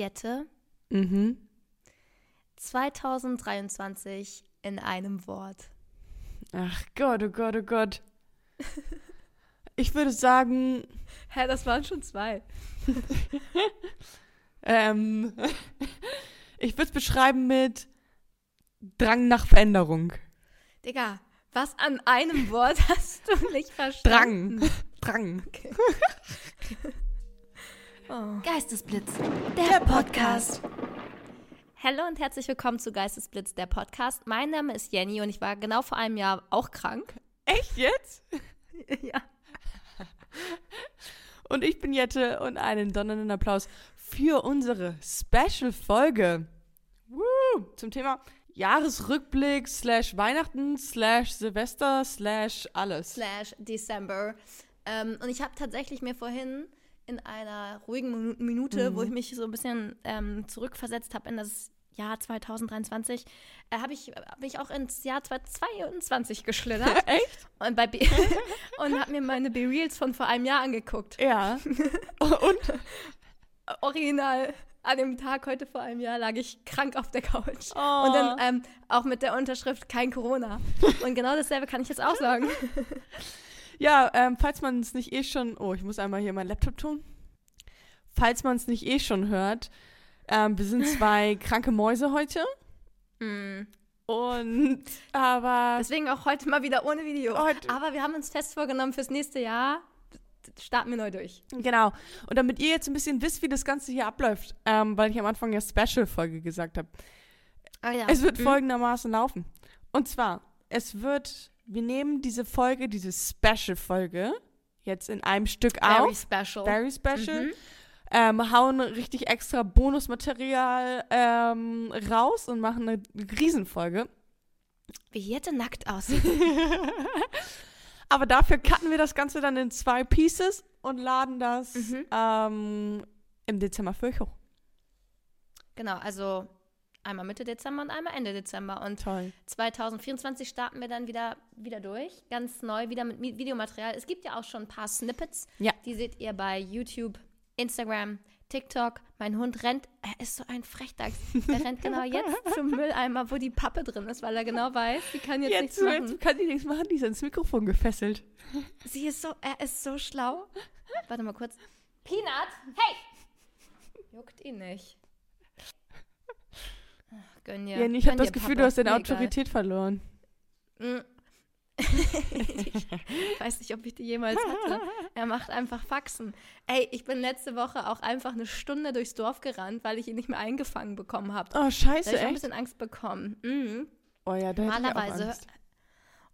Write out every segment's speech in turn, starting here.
Jette, Mhm. 2023 in einem Wort. Ach Gott, oh Gott, oh Gott. Ich würde sagen, Hä, das waren schon zwei. ähm, ich würde es beschreiben mit Drang nach Veränderung. Digga, was an einem Wort hast du nicht verstanden? Drang. Drang. Oh. Geistesblitz, Der Podcast. Hallo und herzlich willkommen zu Geistesblitz, der Podcast. Mein Name ist Jenny und ich war genau vor einem Jahr auch krank. Echt jetzt? ja. Und ich bin Jette und einen donnernden Applaus für unsere Special-Folge. Zum Thema Jahresrückblick slash Weihnachten slash Silvester slash alles. Slash December. Ähm, und ich habe tatsächlich mir vorhin in einer ruhigen Minu- Minute, wo ich mich so ein bisschen ähm, zurückversetzt habe in das Jahr 2023, äh, habe ich, hab ich auch ins Jahr 2022 geschlittert Echt? und, bei B und habe mir meine B-Reels von vor einem Jahr angeguckt. Ja. Und? Original. An dem Tag heute vor einem Jahr lag ich krank auf der Couch. Oh. Und dann ähm, auch mit der Unterschrift kein Corona. Und genau dasselbe kann ich jetzt auch sagen. Ja, ähm, falls man es nicht eh schon. Oh, ich muss einmal hier meinen Laptop tun. Falls man es nicht eh schon hört, ähm, wir sind zwei kranke Mäuse heute. Mm. Und aber Deswegen auch heute mal wieder ohne Video. Heute- Aber wir haben uns fest vorgenommen, fürs nächste Jahr starten wir neu durch. genau. Und damit ihr jetzt ein bisschen wisst, wie das Ganze hier abläuft, ähm, weil ich am Anfang ja Special-Folge gesagt habe. Ah, ja. Es wird Mhm. folgendermaßen laufen. Und zwar, es wird, wir nehmen diese Folge, diese Special-Folge, jetzt in einem Stück Very auf. special. Very special. Mhm. Ähm, hauen richtig extra Bonusmaterial ähm, raus und machen eine Riesenfolge. Wie Jette nackt aussieht. Aber dafür cutten wir das Ganze dann in zwei Pieces und laden das Mhm. ähm, im Dezember für euch hoch. genau, also einmal Mitte Dezember und einmal Ende Dezember. Und Toll. 2024 starten wir dann wieder, wieder durch. Ganz neu, wieder mit Mi- Videomaterial. Es gibt ja auch schon ein paar Snippets. Ja. Die seht ihr bei YouTube, Instagram, TikTok. Mein Hund rennt, er ist so ein Frechdachs. Er rennt genau jetzt zum Mülleimer, wo die Pappe drin ist, weil er genau weiß, die kann jetzt, Jetzt, nichts machen. jetzt kann die nichts machen, die ist ans Mikrofon gefesselt. Sie ist so, er ist so schlau. Warte mal kurz. Peanut, hey! Juckt ihn nicht. Ach, gönn dir. Jenny, ich habe das Gefühl, Papa. du hast deine Mir egal. Autorität verloren. Ich weiß nicht, ob ich die jemals hatte. Er macht einfach Faxen. Ey, ich bin letzte Woche auch einfach eine Stunde durchs Dorf gerannt, weil ich ihn nicht mehr eingefangen bekommen habe. Oh, Da scheiße, habe ich ein bisschen Angst bekommen. Mhm. Oh ja, da hätte ich auch Normalerweise, Angst.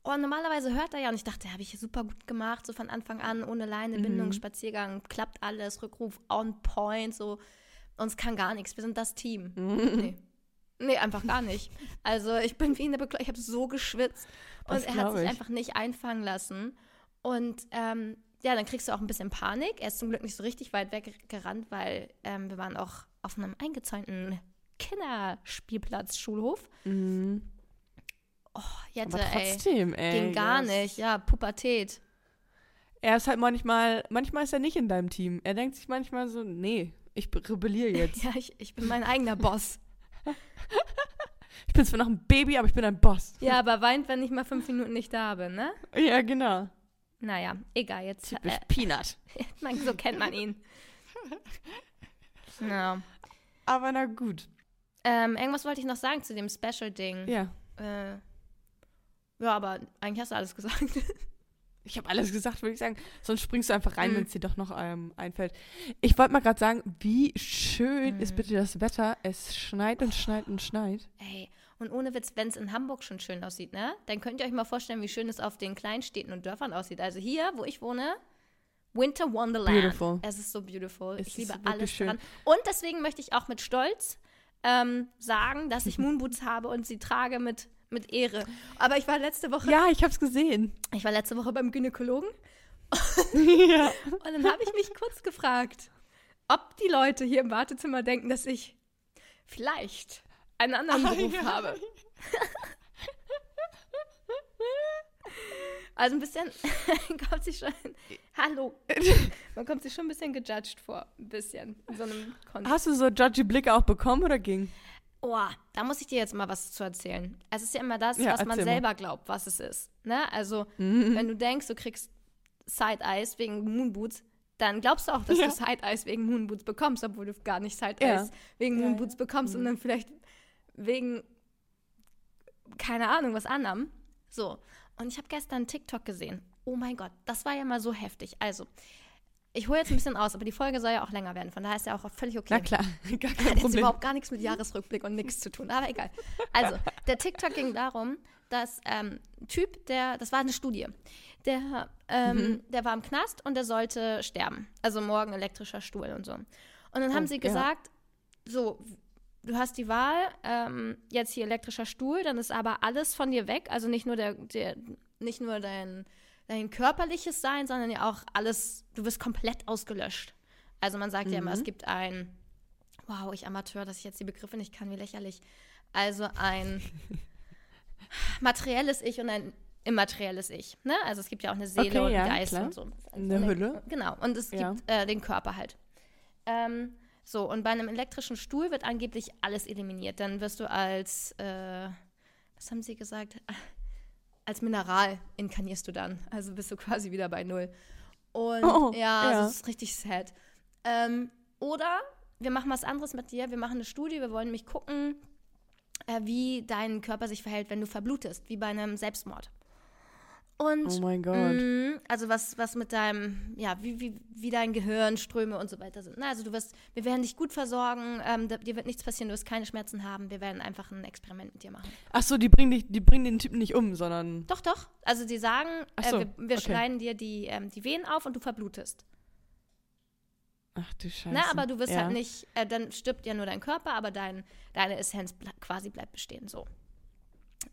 oh, normalerweise hört er ja und ich dachte, habe ich super gut gemacht, so von Anfang an, ohne Leine, Mhm. Bindung, Spaziergang, klappt alles, Rückruf on point, so. Uns kann gar nichts, wir sind das Team. Nee. Nee, einfach gar nicht. Also ich bin wie eine Beklo ich habe so geschwitzt und Das er hat sich ich. einfach nicht einfangen lassen. Und ähm, ja, dann kriegst du auch ein bisschen Panik. Er ist zum Glück nicht so richtig weit weggerannt, weil ähm, wir waren auch auf einem eingezäunten Kinderspielplatz, Schulhof. Mhm. Jette, Aber ey. trotzdem, ey. Ging gar das- nicht, ja, Pubertät. Er ist halt manchmal, manchmal ist er nicht in deinem Team. Er denkt sich manchmal so, nee, ich rebelliere jetzt. Ja, ich, ich bin mein eigener Boss. Ich bin zwar noch ein Baby, aber ich bin ein Boss. Ja, aber weint, wenn ich mal fünf Minuten nicht da bin, ne? Ja, genau. Naja, egal, jetzt. Typisch Äh, Peanut. man, so kennt man ihn. Ja. Aber na gut. Ähm, irgendwas wollte ich noch sagen zu dem Special-Ding. Ja. Äh, ja, aber eigentlich hast du alles gesagt. Ich habe alles gesagt, würde ich sagen. Sonst springst du einfach rein, Mhm. wenn es dir doch noch ähm, einfällt. Ich wollte mal gerade sagen, wie schön ist Mhm. bitte das Wetter. Es schneit und schneit und schneit. Ey, und ohne Witz, wenn es in Hamburg schon schön aussieht, ne? Dann könnt ihr euch mal vorstellen, wie schön es auf den Kleinstädten und Dörfern aussieht. Also hier, wo ich wohne, Winter Wonderland. Beautiful. Es ist so beautiful. Es ich ist liebe alles schön. daran. Und deswegen möchte ich auch mit Stolz ähm, sagen, dass ich Moonboots habe und sie trage mit, mit Ehre. Aber ich war letzte Woche, Ja, ich habe es gesehen. ich war letzte Woche beim Gynäkologen ja. und dann habe ich mich kurz gefragt, ob die Leute hier im Wartezimmer denken, dass ich vielleicht einen anderen Ah, Beruf ja. habe. Also ein bisschen kommt sich schon. Hallo. Man kommt sich schon ein bisschen gejudged vor. Ein bisschen. In so einem Kontext. Hast du so judgy Blicke auch bekommen oder ging? Oh, da muss ich dir jetzt mal was zu erzählen. Es ist ja immer das, Ja, was man erzähl mal. selber glaubt, was es ist. Ne? Also, Mhm. wenn du denkst, du kriegst Side-Eyes wegen Moonboots, dann glaubst du auch, dass Ja. du Side-Eyes wegen Moonboots bekommst, obwohl du gar nicht. Side-Eyes wegen Ja, ja. Moonboots bekommst, Mhm. sondern vielleicht wegen, keine Ahnung, was anderem. So, und ich habe gestern TikTok gesehen. Oh mein Gott, das war ja mal so heftig. Also, ich hole jetzt ein bisschen aus, aber die Folge soll ja auch länger werden, von daher ist ja auch völlig okay. Na klar, gar Hat kein jetzt Problem. überhaupt gar nichts mit Jahresrückblick und nichts zu tun, aber egal. Also, der TikTok ging darum, dass ähm, Typ, der, das war eine Studie, der, ähm, Mhm. der war im Knast und der sollte sterben. Also morgen elektrischer Stuhl und so. Und dann haben Oh, sie ja. gesagt, so, du hast die Wahl, ähm, jetzt hier elektrischer Stuhl, dann ist aber alles von dir weg, also nicht nur der, der nicht nur dein, dein körperliches Sein, sondern ja auch alles, du wirst komplett ausgelöscht. Also man sagt ja immer, Mhm. es gibt ein, wow, ich Amateur, dass ich jetzt die Begriffe nicht kann, wie lächerlich. Also ein materielles Ich und ein immaterielles Ich. Ne? Also es gibt ja auch eine Seele Okay, und ja, Geist klar. und so. Eine Hülle. Genau, und es Ja. gibt äh, den Körper halt. Ähm, so, und bei einem elektrischen Stuhl wird angeblich alles eliminiert. Dann wirst du als, äh, was haben sie gesagt? Als Mineral inkarnierst du dann. Also bist du quasi wieder bei Null. Und Oh, ja, ja. das ist richtig sad. Ähm, oder wir machen was anderes mit dir. Wir machen eine Studie. Wir wollen nämlich gucken, äh, wie dein Körper sich verhält, wenn du verblutest, wie bei einem Selbstmord. Und Oh mein Gott. Mhm, also was, was mit deinem, ja, wie, wie, wie dein Gehirn, Ströme und so weiter sind. Na, also du wirst, wir werden dich gut versorgen, ähm, dir wird nichts passieren, du wirst keine Schmerzen haben, wir werden einfach ein Experiment mit dir machen. Ach so, die bringen, dich, die bringen den Typen nicht um, sondern. Doch, doch. Also die sagen, äh, so, wir, wir okay. schneiden dir die, ähm, die Venen auf und du verblutest. Ach du Scheiße. Ne? Aber du wirst ja. halt nicht, äh, dann stirbt ja nur dein Körper, aber dein, deine Essenz ble quasi bleibt bestehen, so.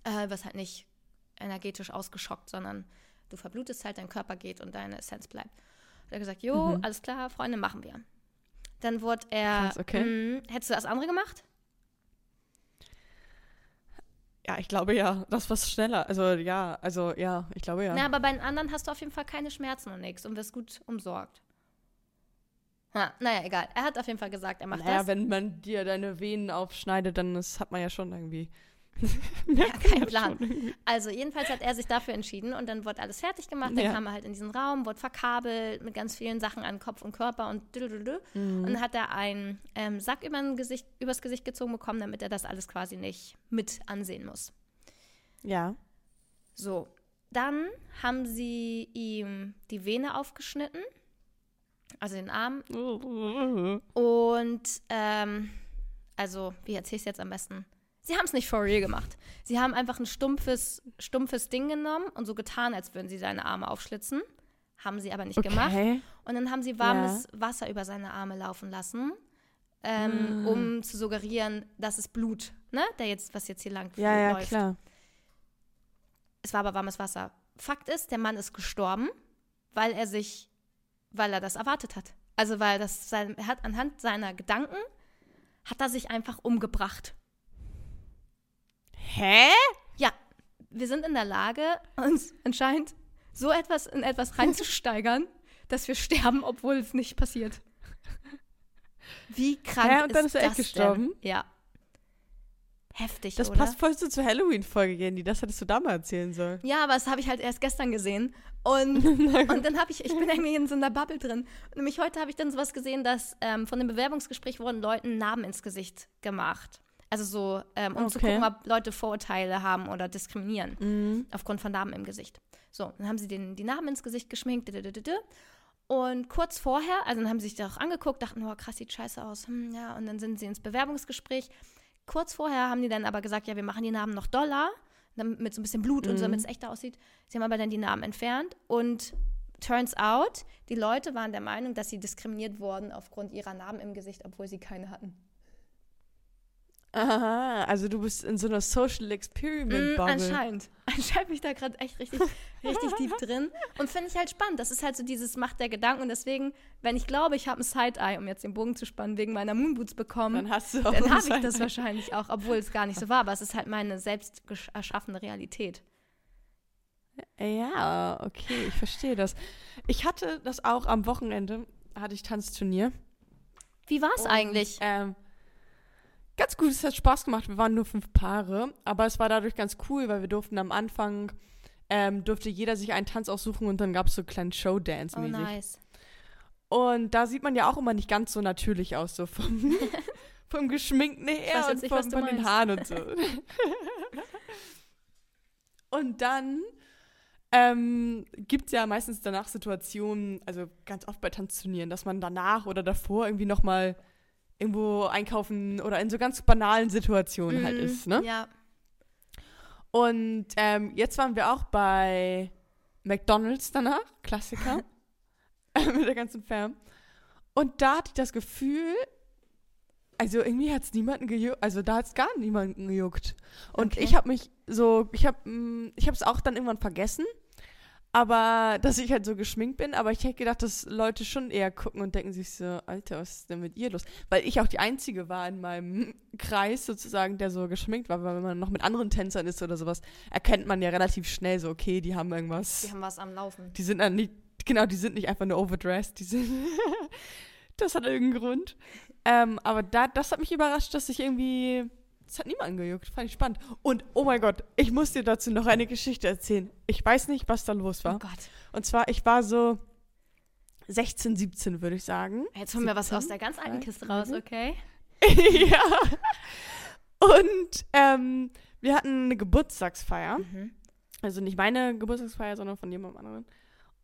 Äh, wirst halt nicht energetisch ausgeschockt, sondern du verblutest halt, dein Körper geht und deine Essenz bleibt. Hat er gesagt, jo, Mhm. alles klar, Freunde, machen wir. Dann wurde er, Krass, okay. mh, hättest du das andere gemacht? Ja, ich glaube ja. Das war schneller. Also ja, also ja, ich glaube ja. Na, aber bei den anderen hast du auf jeden Fall keine Schmerzen und nichts und wirst gut umsorgt. Ha, naja, egal. Er hat auf jeden Fall gesagt, er macht naja, das. wenn man dir deine Venen aufschneidet, dann das hat man ja schon irgendwie. Ja, kein Plan. Also jedenfalls hat er sich dafür entschieden und dann wurde alles fertig gemacht. Dann Ja. kam er halt in diesen Raum, wurde verkabelt mit ganz vielen Sachen an Kopf und Körper und düdelüdü. Mhm. Und dann hat er einen ähm, Sack über Gesicht, übers Gesicht gezogen bekommen, damit er das alles quasi nicht mit ansehen muss. Ja. So, dann haben sie ihm die Vene aufgeschnitten, also den Arm. Und, ähm, also, wie erzähle ich es jetzt am besten? Sie haben es nicht for real gemacht. Sie haben einfach ein stumpfes, stumpfes Ding genommen und so getan, als würden sie seine Arme aufschlitzen. Haben sie aber nicht gemacht. Okay. Und dann haben sie warmes Wasser über seine Arme laufen lassen, ähm, Ah. um zu suggerieren, das ist Blut, ne? Der jetzt, was jetzt hier lang Ja, ja, läuft. klar. Es war aber warmes Wasser. Fakt ist, der Mann ist gestorben, weil er sich, weil er das erwartet hat. Also weil das sein, er hat anhand seiner Gedanken hat er sich einfach umgebracht. Hä? Ja, wir sind in der Lage, uns anscheinend so etwas in etwas reinzusteigern, dass wir sterben, obwohl es nicht passiert. Wie krank Hä, und dann ist ist er das echt gestorben? Denn? Ja. Heftig, Das oder? passt voll so zur Halloween-Folge, Jenny. Das hättest du da mal erzählen sollen. Ja, aber das habe ich halt erst gestern gesehen. Und, und dann habe ich, ich bin irgendwie in so einer Bubble drin. Und nämlich heute habe ich dann sowas gesehen, dass ähm, von dem Bewerbungsgespräch wurden Leuten Narben ins Gesicht gemacht. Also so, ähm, um zu Okay. gucken, ob Leute Vorurteile haben oder diskriminieren. Mhm. Aufgrund von Narben im Gesicht. So, dann haben sie den, die Narben ins Gesicht geschminkt. Und kurz vorher, also dann haben sie sich das auch angeguckt, dachten, oh krass, sieht scheiße aus. Hm, ja, und dann sind sie ins Bewerbungsgespräch. Kurz vorher haben die dann aber gesagt, ja, wir machen die Narben noch doller, dann mit so ein bisschen Blut und so, Mhm. damit es echter aussieht. Sie haben aber dann die Narben entfernt und turns out, die Leute waren der Meinung, dass sie diskriminiert wurden aufgrund ihrer Narben im Gesicht, obwohl sie keine hatten. Aha, also du bist in so einer Social Mm, Experiment-Bubble. anscheinend. Anscheinend bin ich da gerade echt richtig, richtig tief drin. Und finde ich halt spannend. Das ist halt so dieses Macht der Gedanken. Und deswegen, wenn ich glaube, ich habe ein Side-Eye, um jetzt den Bogen zu spannen, wegen meiner Moonboots bekommen, Dann hast du auch dann habe ich das wahrscheinlich auch, obwohl es gar nicht so war. Aber es ist halt meine selbst erschaffene Realität. Ja, okay, ich verstehe das. Ich hatte das auch am Wochenende, hatte ich Tanzturnier. Wie war es eigentlich? Ähm, ganz gut, es hat Spaß gemacht. Wir waren nur fünf Paare, aber es war dadurch ganz cool, weil wir durften am Anfang, ähm, durfte jeder sich einen Tanz aussuchen und dann gab es so einen kleinen Showdance Oh, nice. Und da sieht man ja auch immer nicht ganz so natürlich aus, so vom, vom Geschminkten her und nicht, vom, von den meinst. Haaren und so. und dann ähm, gibt es ja meistens danach Situationen, also ganz oft bei Tanzturnieren, dass man danach oder davor irgendwie nochmal irgendwo einkaufen oder in so ganz banalen Situationen halt Mhm, ist, ne? Ja. Und ähm, jetzt waren wir auch bei McDonalds danach, Klassiker, mit der ganzen Fam. Und da hatte ich das Gefühl, also irgendwie hat es niemanden gejuckt, also da hat es gar niemanden gejuckt. Und Okay. ich habe mich so, ich habe ich habe es auch dann irgendwann vergessen, aber dass ich halt so geschminkt bin, aber ich hätte gedacht, dass Leute schon eher gucken und denken sich so, Alter, was ist denn mit ihr los? Weil ich auch die Einzige war in meinem Kreis sozusagen, der so geschminkt war, weil wenn man noch mit anderen Tänzern ist oder sowas, erkennt man ja relativ schnell so, okay, die haben irgendwas. Die haben was am Laufen. Die sind dann nicht, genau, die sind nicht einfach nur overdressed, die sind, das hat irgendeinen Grund. Ähm, aber da, das hat mich überrascht, dass ich irgendwie, das hat niemanden gejuckt, fand ich spannend. Und, oh mein Gott, ich muss dir dazu noch eine Geschichte erzählen. Ich weiß nicht, was da los Oh war. Gott. Und zwar, ich war so 16, 17, würde ich sagen. Jetzt holen wir was 17? aus der ganz alten Kiste raus, Mhm. okay? ja. Und ähm, wir hatten eine Geburtstagsfeier. Mhm. Also nicht meine Geburtstagsfeier, sondern von jemandem anderen.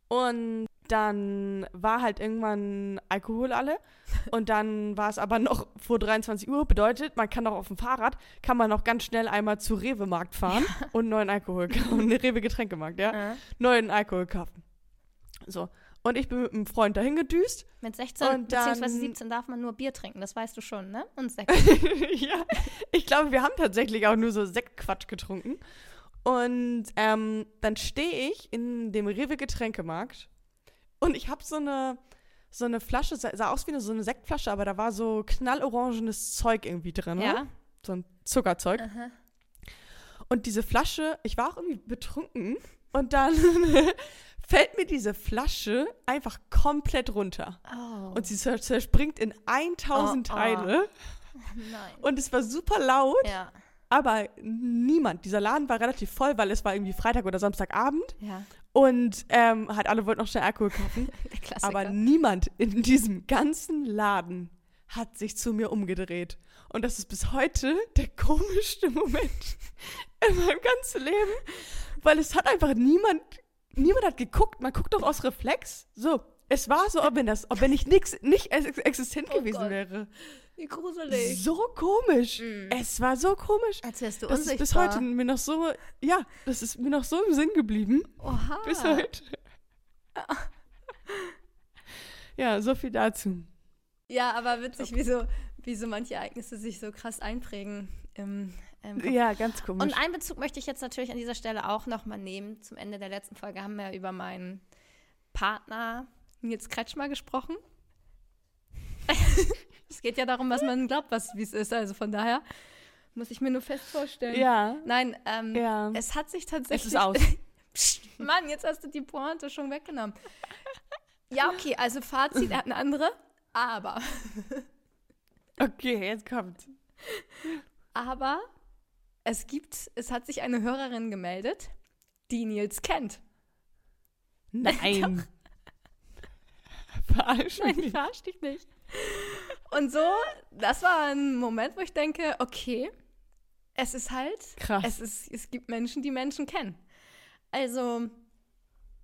Und dann war halt irgendwann Alkohol alle. Und dann war es aber noch vor 23 Uhr. Bedeutet, man kann auch auf dem Fahrrad, kann man noch ganz schnell einmal zu Rewe-Markt fahren und neuen Alkohol kaufen. Ne, Rewe-Getränkemarkt, ja. Äh, Neuen Alkohol kaufen. So. Und ich bin mit einem Freund dahin gedüst. Mit 16 Und dann- bzw. 17 darf man nur Bier trinken, das weißt du schon, ne? Und Sekt. ja, ich glaube, wir haben tatsächlich auch nur so Sektquatsch getrunken. Und ähm, dann stehe ich in dem Rewe-Getränkemarkt und ich habe so eine, so eine Flasche, sah, aus wie eine, so eine Sektflasche, aber da war so knallorangenes Zeug irgendwie drin. ja. So ein Zuckerzeug. Aha. Und diese Flasche, ich war auch irgendwie betrunken und dann fällt mir diese Flasche einfach komplett runter. Oh. Und sie zer- zerspringt in 1000 Oh, oh. Teile. Nein. Und es war super laut. ja. Aber niemand, dieser Laden war relativ voll, weil es war irgendwie Freitag oder Samstagabend Ja. und ähm, halt alle wollten noch schnell Alkohol kaufen. Aber niemand in diesem ganzen Laden hat sich zu mir umgedreht. Und das ist bis heute der komischste Moment in meinem ganzen Leben, weil es hat einfach niemand, niemand hat geguckt. Man guckt doch aus Reflex. So, es war so, ob wenn das, ob wenn ich nix, nicht ex existent Oh gewesen Gott. wäre. Wie gruselig. So komisch. Mm. Es war so komisch. Als wärst du Das ist unsichtbar. bis heute mir noch so, ja, das ist mir noch so im Sinn geblieben. Oha. Bis heute. Ja, so viel dazu. Ja, aber witzig, wie so, wie so manche Ereignisse sich so krass einprägen im. Ja, ganz komisch. Und einen Bezug möchte ich jetzt natürlich an dieser Stelle auch nochmal nehmen. Zum Ende der letzten Folge haben wir über meinen Partner Nils Kretschmer gesprochen. es geht ja darum, was man glaubt, was wie es ist. Also von daher muss ich mir nur fest vorstellen. ja, Nein, ähm, ja. es hat sich tatsächlich. Es ist aus. Psst, Mann, jetzt hast du die Pointe schon weggenommen. Ja, okay, also Fazit, er hat eine andere, aber, Okay, jetzt kommt. aber es gibt, es hat sich eine Hörerin gemeldet, die Nils kennt. Nein. Verarsch Nein, mich. ich verarsch dich nicht. Und so, das war ein Moment, wo ich denke, okay, es ist halt, Krass. es, ist, es gibt Menschen, die Menschen kennen. Also,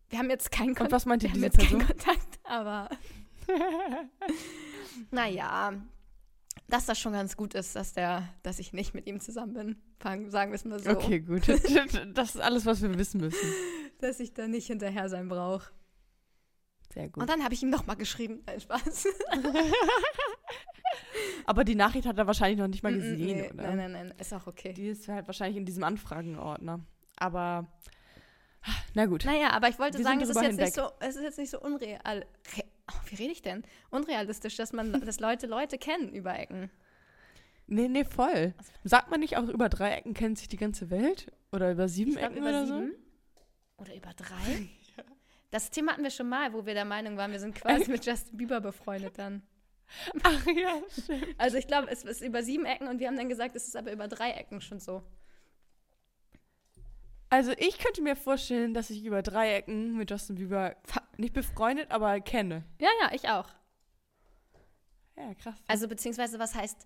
wir haben jetzt keinen Und Kontakt. was meinte Wir haben diese jetzt keinen Person? Kontakt, aber naja, dass das schon ganz gut ist, dass der, dass ich nicht mit ihm zusammen bin. Fangen, sagen wir es mal so. Okay, gut. Das ist alles, was wir wissen müssen. Dass ich da nicht hinterher sein brauche. Sehr gut. Und dann habe ich ihm nochmal geschrieben. Nein, Spaß. Aber die Nachricht hat er wahrscheinlich noch nicht mal Mm, mm, gesehen, nee, oder? Nein, nein, nein, ist auch okay. Die ist halt wahrscheinlich in diesem Anfragenordner. Aber, na gut. Naja, aber ich wollte Wir sagen, es ist, jetzt nicht so, es ist jetzt nicht so unreal. Re oh, wie rede ich denn? Unrealistisch, dass man, dass Leute Leute kennen über Ecken. Nee, nee, voll. Sagt man nicht auch, über drei Ecken kennt sich die ganze Welt? Oder über sieben Ich glaub, Ecken über oder sieben. Oder über drei? Das Thema hatten wir schon mal, wo wir der Meinung waren, wir sind quasi mit Justin Bieber befreundet dann. Ach ja, stimmt. Also ich glaube, es ist über sieben Ecken und wir haben dann gesagt, es ist aber über drei Ecken schon so. Also ich könnte mir vorstellen, dass ich über Dreiecken mit Justin Bieber nicht befreundet, aber kenne. Ja, ja, ich auch. Ja, krass. Also beziehungsweise was heißt,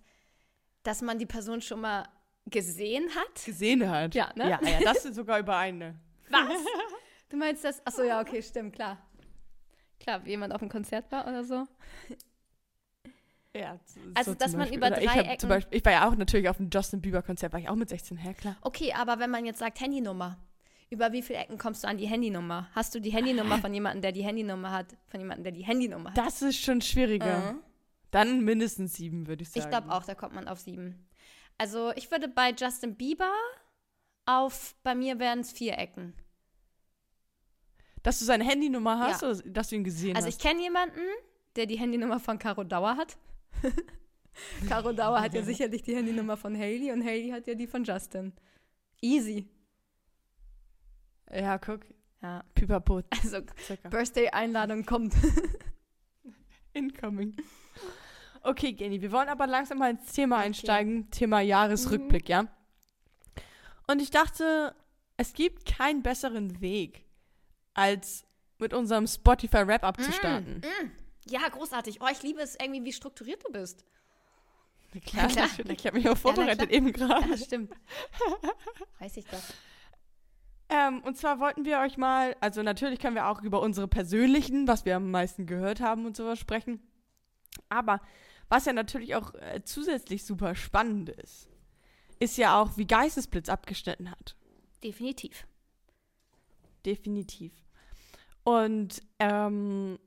dass man die Person schon mal gesehen hat? Gesehen hat. Ja, ne? Ja, ja das ist sogar über eine. Was? Du meinst das? Achso, ja, okay, stimmt, klar. Klar, wie jemand auf einem Konzert war oder so. Ja, so Also, dass man Beispiel. über ich, drei hab Ecken- zum Beispiel, ich war ja auch natürlich auf dem Justin Bieber Konzert, war ich auch mit 16, ja klar. Okay, aber wenn man jetzt sagt Handynummer, über wie viele Ecken kommst du an die Handynummer? Hast du die Handynummer von jemandem, der die Handynummer hat, von jemandem, der die Handynummer hat? Das ist schon schwieriger. Mhm. Dann mindestens sieben, würde ich sagen. Ich glaube auch, da kommt man auf sieben. Also ich würde bei Justin Bieber auf, bei mir wären es vier Ecken. Dass du seine Handynummer hast Ja. oder dass du ihn gesehen Also ich hast? kenne jemanden, der die Handynummer von Caro Dauer hat. Caro Dauer hat ja sicherlich die Handynummer von Haley und Haley hat ja die von Justin. Easy. Ja, guck. Ja, Pipapo, also. Birthday-Einladung kommt. Incoming. Okay, Jenny, wir wollen aber langsam mal ins Thema Okay. einsteigen. Thema Jahresrückblick, ja? Und ich dachte, es gibt keinen besseren Weg, als mit unserem Spotify-Wrap-Up zu starten. Ja, großartig. Oh, ich liebe es irgendwie, wie strukturiert du bist. Klar, klar. natürlich. Ich habe mich auch vorbereitet, klar. eben gerade. Ja, stimmt. Weiß ich doch. Ähm, und zwar wollten wir euch mal, also natürlich können wir auch über unsere persönlichen, was wir am meisten gehört haben und sowas sprechen. Aber was ja natürlich auch äh, zusätzlich super spannend ist, ist ja auch, wie Geistesblitz abgeschnitten hat. Definitiv. Definitiv. Und ähm,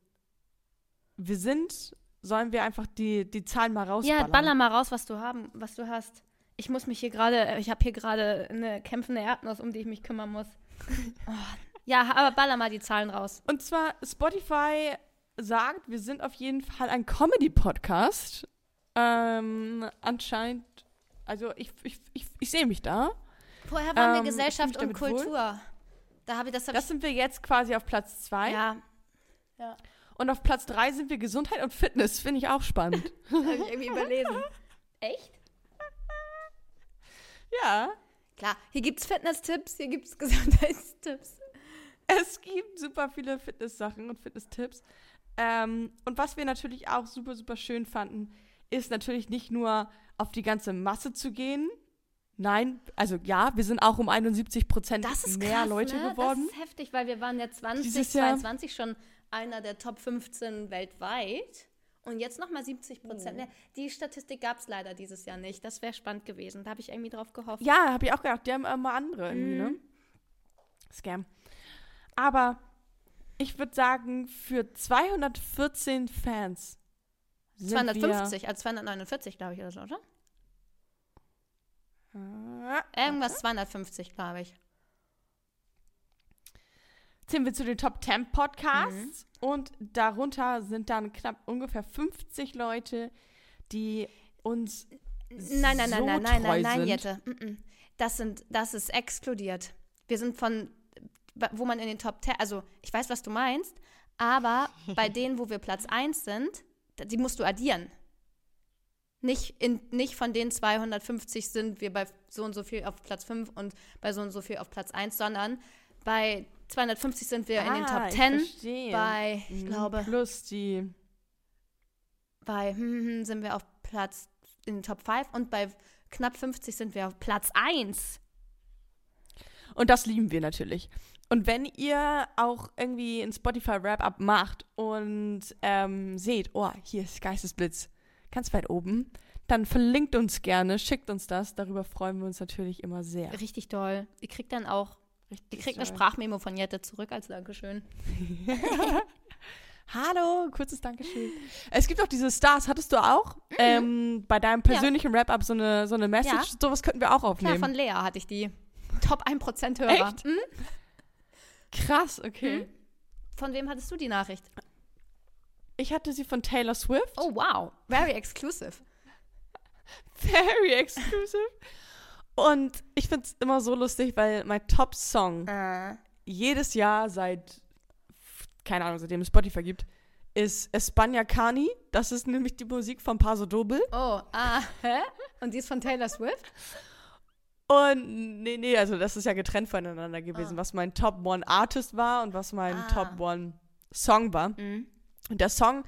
wir sind, sollen wir einfach die, die Zahlen mal Ja, rausballern? baller mal raus, was du haben, was du hast. Ich muss mich hier gerade, ich habe hier gerade eine kämpfende Erdnuss, um die ich mich kümmern muss. Oh. Ja, aber baller mal die Zahlen raus. Und zwar Spotify sagt, wir sind auf jeden Fall ein Comedy-Podcast. Ähm, anscheinend, also ich, ich, ich, ich sehe mich da. Vorher waren Ähm, wir Gesellschaft und damit wohl. Da habe ich das, hab Das sind wir jetzt quasi auf Platz ich, zwei. ja, Und auf Platz drei sind wir Gesundheit und Fitness. Finde ich auch spannend. habe ich irgendwie überlesen. Echt? ja. Klar, hier gibt es Fitness-Tipps, hier gibt es Gesundheitstipps. Es gibt super viele Fitness-Sachen und Fitness-Tipps. Ähm, und was wir natürlich auch super, super schön fanden, ist natürlich nicht nur auf die ganze Masse zu gehen. Nein, also ja, wir sind auch um 71 Prozent mehr krass, Leute ne? geworden. Das ist heftig, weil wir waren ja 20, Dieses Jahr- 22 schon einer der Top 15 weltweit. Und jetzt nochmal 70 Prozent. mehr. Die Statistik gab es leider dieses Jahr nicht. Das wäre spannend gewesen. Da habe ich irgendwie drauf gehofft. Ja, habe ich auch gedacht, die haben immer andere irgendwie, ne? Mhm. Scam. Aber ich würde sagen, für 214 Fans sind 250, also 249, glaube ich, oder so, oder? Irgendwas 250, glaube ich. zählen wir zu den Top 10 Podcasts und darunter sind dann knapp ungefähr 50 Leute, die uns Nein, nein, nein, so nein, nein, nein, nein. Jette. Das, sind, das ist exkludiert. Wir sind von, wo man in den Top 10, also ich weiß, was du meinst, aber bei denen, wo wir Platz 1 sind, die musst du addieren. Nicht, in, nicht von den 250 sind wir bei so und so viel auf Platz 5 und bei so und so viel auf Platz 1, sondern bei 250 sind wir in den Ah, Top ich 10. verstehe. Bei, ich Mhm, glaube, Plus die. bei hm, hm, sind wir auf Platz in den Top 5 und bei knapp 50 sind wir auf Platz 1. Und das lieben wir natürlich. Und wenn ihr auch irgendwie ein Spotify Wrap-Up macht und ähm, seht, oh, hier ist Geistesblitz ganz weit oben, dann verlinkt uns gerne, schickt uns das. Darüber freuen wir uns natürlich immer sehr. Richtig doll. Ihr kriegt dann auch, ihr kriegt eine toll. Sprachmemo von Jette zurück als Dankeschön. Hallo, kurzes Dankeschön. Es gibt auch diese Stars, hattest du auch? Ähm, bei deinem persönlichen Wrap-Up so eine, so eine Message? Ja. Sowas könnten wir auch Klar, aufnehmen. von Lea hatte ich die. Top 1% Hörer. Echt? Hm? Krass, okay. Von wem hattest du die Nachricht? Ich hatte sie von Taylor Swift. Oh, wow. Very exclusive. Very exclusive. Und ich finde es immer so lustig, weil mein Top-Song Äh, jedes Jahr seit, keine Ahnung, seitdem es Spotify gibt, ist Espana Cani. Das ist nämlich die Musik von Paso Doble. Oh, ah, hä? Und die ist von Taylor Swift? Und nee, nee, also das ist ja getrennt voneinander gewesen, Ah. was mein Top One Artist war und was mein Ah. Top One Song war. Mhm. Und der Song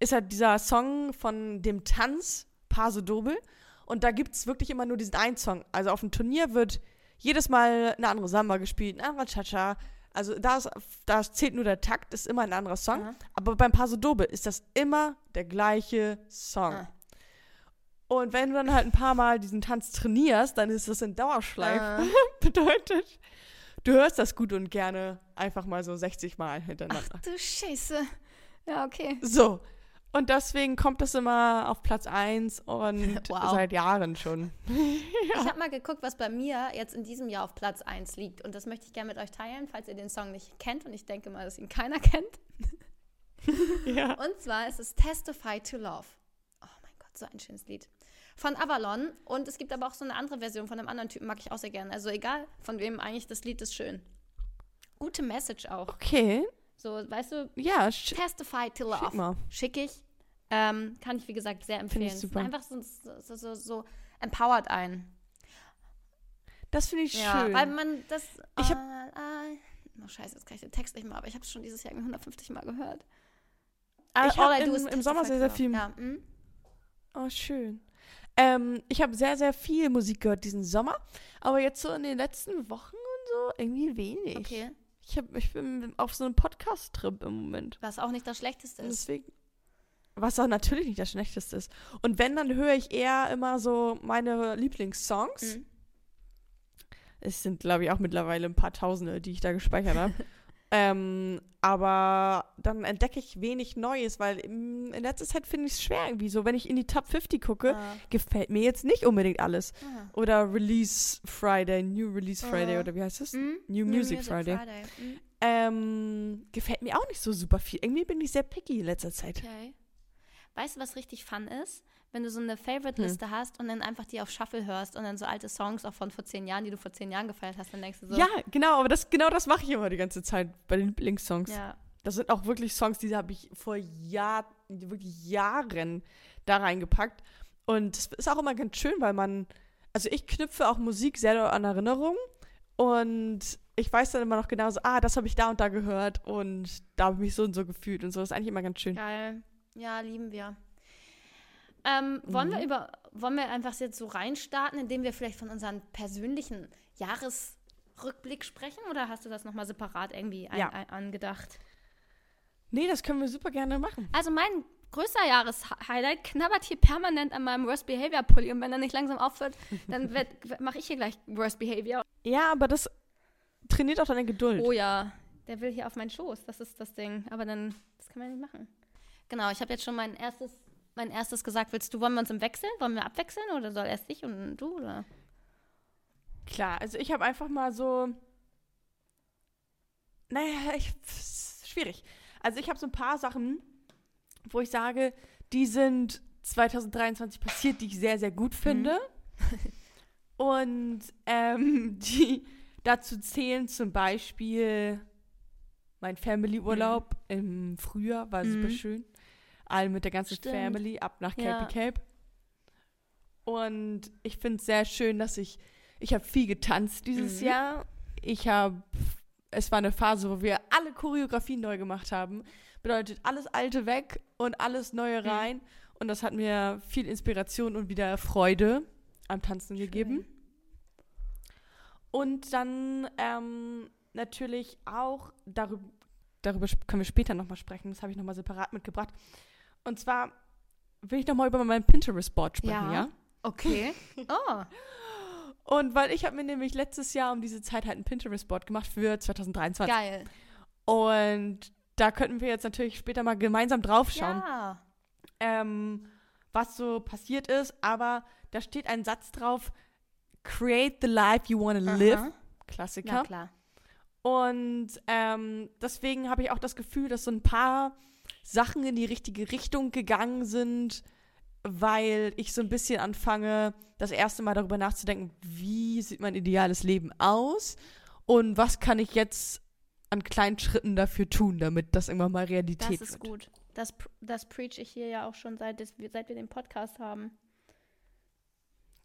ist halt dieser Song von dem Tanz Paso Doble. Und da gibt es wirklich immer nur diesen einen Song. Also auf dem Turnier wird jedes Mal eine andere Samba gespielt, ein anderer Cha-Cha. Also da, ist, da zählt nur der Takt, ist immer ein anderer Song. Aha. Aber beim Paso Doble ist das immer der gleiche Song. Ah. Und wenn du dann halt ein paar Mal diesen Tanz trainierst, dann ist das in Dauerschleife. Ah. Bedeutet, du hörst das gut und gerne einfach mal so 60 Mal hintereinander. Du Scheiße. Ja, okay. So. Und deswegen kommt das immer auf Platz 1 und Wow. seit Jahren schon. Ich habe mal geguckt, was bei mir jetzt in diesem Jahr auf Platz 1 liegt. Und das möchte ich gerne mit euch teilen, falls ihr den Song nicht kennt. Und ich denke mal, dass ihn keiner kennt. Ja. Und zwar ist es Testify to Love. Oh mein Gott, so ein schönes Lied. Von Avalon. Und es gibt aber auch so eine andere Version von einem anderen Typen, mag ich auch sehr gerne. Also egal, von wem eigentlich das Lied ist schön. Gute Message auch. Okay. So, weißt du, Ja, sch Testify to schick mal. Schick ich. Ähm, kann ich, wie gesagt, sehr empfehlen. ich super. Einfach so, so, so, so empowert ein. Das finde ich Ja, schön. weil man das. Ich ah, ah, oh, scheiße, jetzt kann ich den Text nicht mehr, aber ich habe es schon dieses Jahr 150 Mal gehört. Ich All hab I do im- im Sommer sehr, sehr viel-. Ja, hm? Oh, schön. Ähm, ich habe sehr, sehr viel Musik gehört diesen Sommer, aber jetzt so in den letzten Wochen und so irgendwie wenig. Okay. Ich, hab, ich bin auf so einem Podcast-Trip im Moment. Was auch nicht das Schlechteste ist. deswegen. Was auch natürlich nicht das Schlechteste ist. Und wenn, dann höre ich eher immer so meine Lieblingssongs. Mhm. Es sind, glaube ich, auch mittlerweile ein paar Tausende, die ich da gespeichert habe. ähm, aber dann entdecke ich wenig Neues, weil im, in letzter Zeit finde ich es schwer irgendwie so. Wenn ich in die Top 50 gucke, Ah, gefällt mir jetzt nicht unbedingt alles. ah. Oder Release Friday, New Release Friday Ah. oder wie heißt es? Hm? New Music Friday. Hm? Ähm, gefällt mir auch nicht so super viel. Irgendwie bin ich sehr picky in letzter Zeit. Okay. Weißt du, was richtig fun ist? Wenn du so eine Favorite-Liste Hm. hast und dann einfach die auf Shuffle hörst und dann so alte Songs auch von vor zehn Jahren, die du vor zehn Jahren gefeiert hast, dann denkst du so. Ja, genau, aber das, genau das mache ich immer die ganze Zeit bei den Lieblingssongs. ja. Das sind auch wirklich Songs, die habe ich vor Jahr, wirklich Jahren da reingepackt. Und es ist auch immer ganz schön, weil man, also ich knüpfe auch Musik sehr an Erinnerungen und ich weiß dann immer noch genauso, ah, das habe ich da und da gehört und da habe ich mich so und so gefühlt und so. Das ist eigentlich immer ganz schön. Geil. Ja, lieben wir. Ähm, wollen, Mhm. wir über, wollen wir einfach jetzt so reinstarten, indem wir vielleicht von unserem persönlichen Jahresrückblick sprechen? Oder hast du das nochmal separat irgendwie ein, Ja. ein, angedacht? Nee, das können wir super gerne machen. Also mein größter Jahreshighlight knabbert hier permanent an meinem Worst Behavior Pulli und wenn er nicht langsam aufhört, dann mache ich hier gleich Worst Behavior. Ja, aber das trainiert auch deine Geduld. Oh ja, der will hier auf meinen Schoß, das ist das Ding. Aber dann, das kann man ja nicht machen. Genau, ich habe jetzt schon mein erstes, mein erstes gesagt. Willst du, wollen wir uns im Wechseln? Wollen wir abwechseln oder soll erst ich und du? Oder? Klar, also ich habe einfach mal so. Naja, ich, schwierig. Also ich habe so ein paar Sachen, wo ich sage, die sind 2023 passiert, die ich sehr, sehr gut finde. Und ähm, die dazu zählen zum Beispiel mein Family-Urlaub im Frühjahr, war super Mhm. schön. Alle mit der ganzen Stimmt. Family ab nach Cape Ja. Cape. Und ich finde es sehr schön, dass ich, ich habe viel getanzt dieses Mhm. Jahr. Ich habe, es war eine Phase, wo wir alle Choreografien neu gemacht haben. Bedeutet alles Alte weg und alles Neue Mhm. rein. Und das hat mir viel Inspiration und wieder Freude am Tanzen gegeben. Und dann ähm, natürlich auch, darüber, darüber können wir später nochmal sprechen, das habe ich nochmal separat mitgebracht. Und zwar will ich nochmal über mein Pinterest-Board sprechen, Ja. ja? Okay. Oh. Und weil ich habe mir nämlich letztes Jahr um diese Zeit halt ein Pinterest-Board gemacht für 2023. Geil. Und da könnten wir jetzt natürlich später mal gemeinsam draufschauen, Ja. ähm, was so passiert ist. Aber da steht ein Satz drauf, create the life you want to live. Klassiker. Na klar. Und ähm, deswegen habe ich auch das Gefühl, dass so ein paar Sachen in die richtige Richtung gegangen sind, weil ich so ein bisschen anfange, das erste Mal darüber nachzudenken, wie sieht mein ideales Leben aus und was kann ich jetzt an kleinen Schritten dafür tun, damit das irgendwann mal Realität Das ist wird. gut. Das, das preach ich hier ja auch schon seit, seit wir den Podcast haben.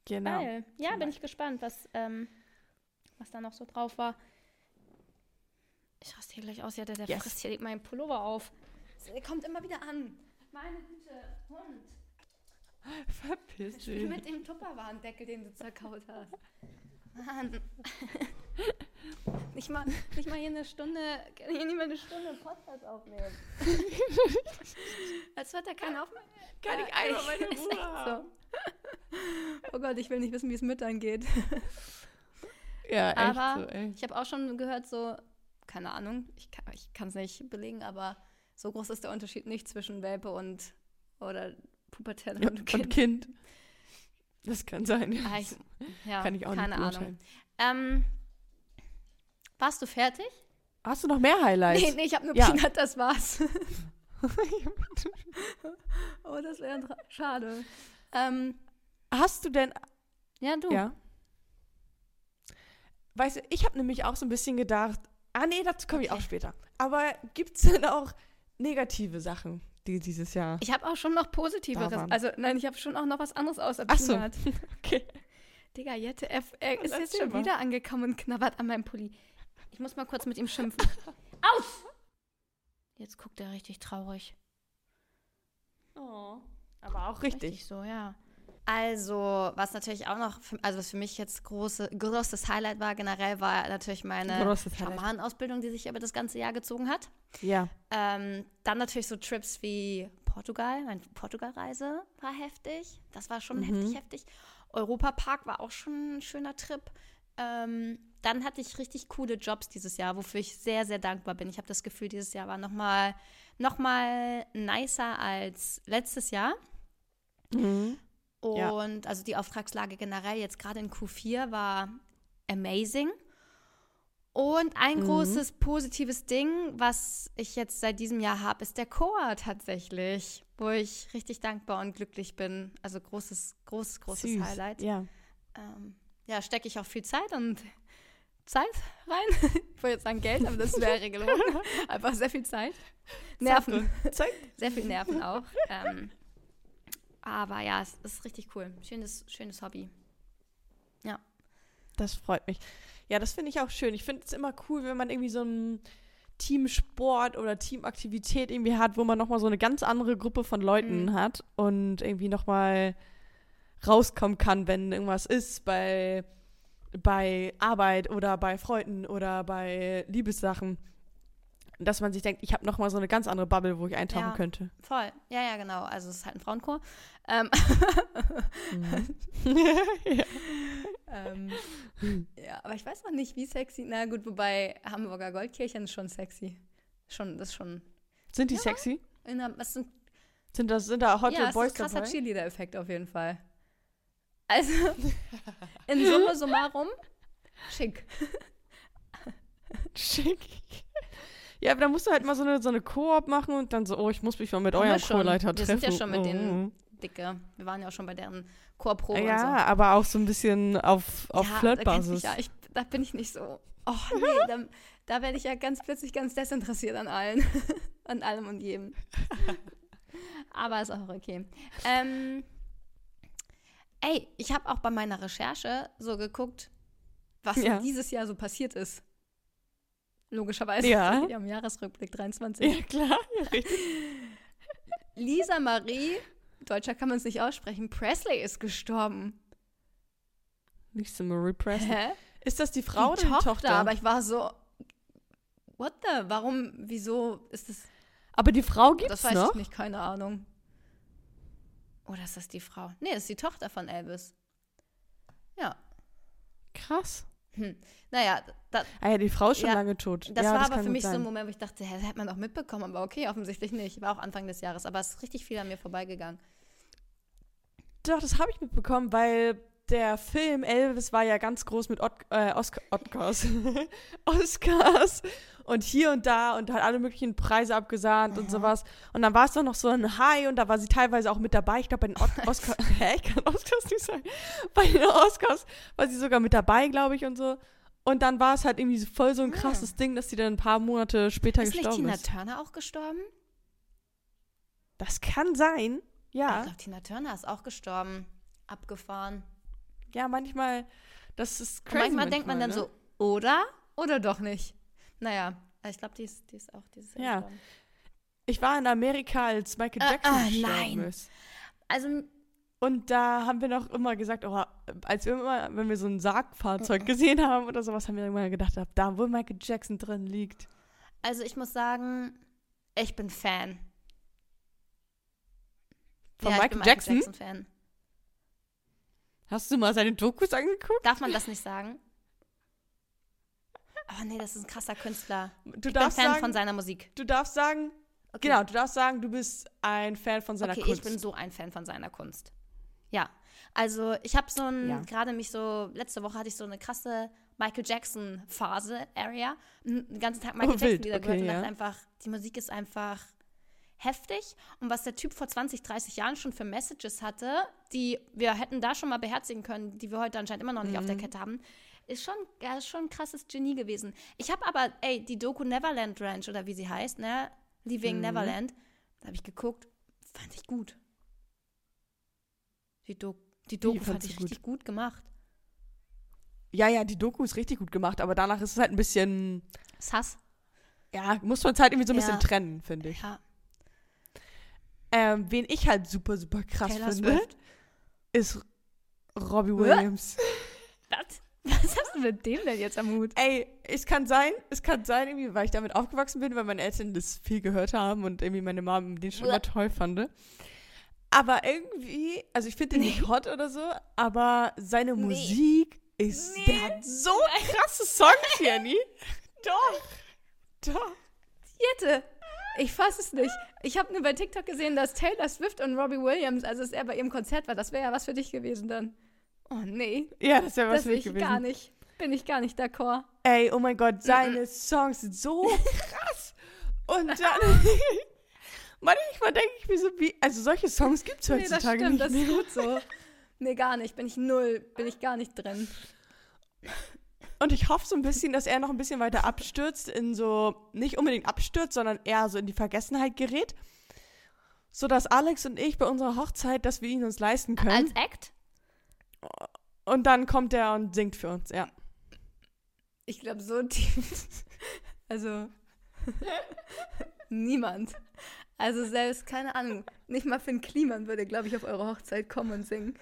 Genau. Geil. Ja, Zum bin ich gespannt, was, ähm, was da noch so drauf war. Ich raste hier gleich aus. Ja, der, der Yes. frisst hier meinen Pullover auf. Der kommt immer wieder an. Meine Güte, Hund. Verpiss Spiel dich. mit dem Tupperwarendeckel, den du zerkaut hast. Mann. nicht, mal, nicht mal hier eine Stunde, hier nicht mal eine Stunde Podcast aufnehmen. Als wird da keiner aufnehmen. Kann ich einmal meine Ist Ruhe echt so. Oh Gott, ich will nicht wissen, wie es Müttern geht. Ja, echt Aber so, ey. ich habe auch schon gehört, so, keine Ahnung, ich kann es nicht belegen, aber so groß ist der Unterschied nicht zwischen Welpe und oder pubertären Ja, und und Kind. Kind. Das kann sein. Ja. Ah, ich, ja, kann ich auch keine nicht Ahnung. Ähm, warst du fertig? Hast du noch mehr Highlights? Nee, nee, ich habe nur Ja. Peanut, das war's. oh, das wäre schade. Ähm, Hast du denn ja, du. Ja. Weißt du, ich habe nämlich auch so ein bisschen gedacht, ah nee, dazu komme ich Okay. auch später. Aber gibt es denn auch negative Sachen, die dieses Jahr... Ich habe auch schon noch Positiveres. Also, nein, ich habe schon auch noch was anderes außer Ach so. Peanut. Okay. Digga, Jette, er, er ist jetzt schon mal. wieder angekommen und knabbert an meinem Pulli. Ich muss mal kurz mit ihm schimpfen. Aus! Jetzt guckt er richtig traurig. Oh. Aber auch richtig. so, ja. Also, was natürlich auch noch, für, also was für mich jetzt große, großes Highlight war, generell war natürlich meine. Schamanenausbildung, die sich über das ganze Jahr gezogen hat. Ja. Ähm, dann natürlich so Trips wie Portugal. Meine Portugalreise war heftig. Das war schon Mhm. heftig, heftig. Europapark war auch schon ein schöner Trip. Ähm, dann hatte ich richtig coole Jobs dieses Jahr, wofür ich sehr, sehr dankbar bin. Ich habe das Gefühl, dieses Jahr war noch mal, noch mal nicer als letztes Jahr. Mhm. Ja. Und also die Auftragslage generell jetzt gerade in Q4 war amazing. Und ein Mhm. großes positives Ding, was ich jetzt seit diesem Jahr habe, ist der Chor tatsächlich, wo ich richtig dankbar und glücklich bin. Also großes, großes, großes Süß. Highlight. Ja. Ähm, ja, stecke ich auch viel Zeit und Zeit rein. ich wollte jetzt sagen Geld, aber das wäre gelogen. Einfach sehr viel Zeit. Nerven. Zeig. Sehr viel Nerven auch. ähm, aber ja, es ist richtig cool. Schönes, schönes Hobby. Das freut mich. Ja, das finde ich auch schön. Ich finde es immer cool, wenn man irgendwie so einen Teamsport oder Teamaktivität irgendwie hat, wo man nochmal so eine ganz andere Gruppe von Leuten Mhm. hat und irgendwie nochmal rauskommen kann, wenn irgendwas ist bei, bei Arbeit oder bei Freunden oder bei Liebessachen. Dass man sich denkt, ich habe nochmal so eine ganz andere Bubble, wo ich eintauchen Ja. könnte. Voll. Ja, ja, genau. Also es ist halt ein Frauenchor. Ähm, ja. ähm, ja, aber ich weiß noch nicht, wie sexy. Na gut, wobei Hamburger Goldkirchen ist schon sexy. Schon, das schon. Sind die Ja. sexy? In einer, was sind, Sind, das, sind da Hot ja, Boys ist ein krasser? Cheerleader-Effekt auf jeden Fall. Also, in Summe summarum, schick. Schick. Ja, aber da musst du halt mal so eine, so eine Koop machen und dann so, oh, ich muss mich mal mit wir eurem. Chorleiter Wir treffen. sind ja schon mit oh. denen Dicke. Wir waren ja auch schon bei deren Chorprobe und so. Ja, aber auch so ein bisschen auf, auf ja, da, Flirtbasis. ja, ich, da bin ich nicht so. Oh nee, da, da werde ich ja ganz plötzlich ganz desinteressiert an allen. an allem und jedem. Aber ist auch okay. Ähm, ey, ich habe auch bei meiner Recherche so geguckt, was Ja. dieses Jahr so passiert ist. Logischerweise. Ja. Ja um Jahresrückblick 23. Ja, klar. Ja, richtig. Lisa Marie, Deutscher kann man es nicht aussprechen, Presley ist gestorben. Lisa Marie Presley. Hä? Ist das die Frau die oder die Tochter, Tochter? aber ich war so, what the, warum, wieso ist das, Aber die Frau gibt's das weiß noch? ich nicht, keine Ahnung. Oder ist das die Frau? Nee, das ist die Tochter von Elvis. Ja, Krass. hm. naja, da, Ah ja, die Frau ist schon Ja, lange tot. das ja, war das aber für mich so sein. ein Moment, wo ich dachte, hä, das hätte man doch mitbekommen, aber okay, offensichtlich nicht. War auch Anfang des Jahres, aber es ist richtig viel an mir vorbeigegangen. Doch, das habe ich mitbekommen, weil der Film Elvis war ja ganz groß mit Ot äh, Oscar Oscars. Oscars und hier und da und hat alle möglichen Preise abgesahnt und Aha. sowas. Und dann war es doch noch so ein High und da war sie teilweise auch mit dabei. Ich glaube, bei den Ot Oscars, hä, ich kann Oscars nicht sagen. Bei den Oscars war sie sogar mit dabei, glaube ich, und so. Und dann war es halt irgendwie voll so ein Ah. krasses Ding, dass sie dann ein paar Monate später Ist gestorben Tina ist. Turner auch gestorben? Das kann sein. Ich Ja. glaube, Tina Turner ist auch gestorben. Abgefahren. Ja, manchmal. Das ist Und crazy. manchmal, denkt man dann ne? so, oder? Oder doch nicht? Naja, ich glaube, die ist, die ist auch dieses Jahr Ja. gestorben. Ich war in Amerika, als Michael Äh, Jackson äh, gestorben nein. ist. Also, Und da haben wir noch immer gesagt, oh, als wir immer, wenn wir so ein. Sargfahrzeug gesehen haben oder sowas, haben wir immer gedacht, da wo Michael Jackson drin liegt. also ich muss sagen, ich bin Fan. Von ja, ich Michael bin Jackson? Michael Jackson-Fan. Hast du mal seine Dokus angeguckt? Darf man das nicht sagen? Aber nee, das ist ein krasser Künstler. Du Ich bin darfst Fan sagen, von seiner Musik. du darfst sagen, Okay. genau, du darfst sagen, du bist ein Fan von seiner okay, Kunst. ich bin so ein Fan von seiner Kunst. Ja. Also, ich habe so ein, Ja. gerade mich so, letzte Woche hatte ich so eine krasse Michael Jackson-Phase, Area. Den ganzen Tag Michael Oh, Jackson wieder okay, gehört und ja. dachte einfach, die Musik ist einfach heftig. Und was der Typ vor 20, 30 Jahren schon für Messages hatte, die wir hätten da schon mal beherzigen können, die wir heute anscheinend immer noch nicht auf Mhm. der Kette haben, ist schon, er ist schon ein krasses Genie gewesen. Ich habe aber, ey, die Doku Neverland Ranch oder wie sie heißt, ne? Leaving Mhm. Neverland, da habe ich geguckt, fand ich gut. Die, Do die Doku fand fandst ich gut? richtig gut gemacht. ja, ja, die Doku ist richtig gut gemacht, aber danach ist es halt ein bisschen, Sass. ja, muss man es halt irgendwie so ein bisschen Ja. trennen, finde ich. Ja. Ähm, wen ich halt super, super krass Taylor finde, Swift. ist Robbie Williams. Was? Was hast du mit dem denn jetzt am Hut? Ey, es kann sein, es kann sein, irgendwie, weil ich damit aufgewachsen bin, weil meine Eltern das viel gehört haben und irgendwie meine Mom den schon immer toll fand. Aber irgendwie, also ich finde den nicht hot oder so, aber seine Nee. Musik ist, Nee. der hat so krasse Songs, Jenny. Doch. Doch. Jette, ich fasse es nicht. Ich habe nur bei TikTok gesehen, dass Taylor Swift und Robbie Williams, also dass er bei ihrem Konzert war. Das wäre ja was für dich gewesen dann. Oh nee, Ja, das wäre was das für will mich ich gewesen. gar nicht. Bin ich gar nicht d'accord. Ey, oh mein Gott, seine Songs sind so krass. Und dann, manchmal denke ich mir so, wie, also solche Songs gibt es Nee, das heutzutage stimmt, nicht das mehr. ist gut so. Nee, gar nicht. Bin ich null, bin ich gar nicht drin. Und ich hoffe so ein bisschen, dass er noch ein bisschen weiter abstürzt, in so, nicht unbedingt abstürzt, sondern eher so in die Vergessenheit gerät. So dass Alex und ich bei unserer Hochzeit, dass wir ihn uns leisten können. Als Act? und dann kommt er und singt für uns, ja. Ich glaube, so tief. Also, niemand. Also, selbst, keine Ahnung, nicht mal Finn Kliman würde, glaube ich, auf eure Hochzeit kommen und singen.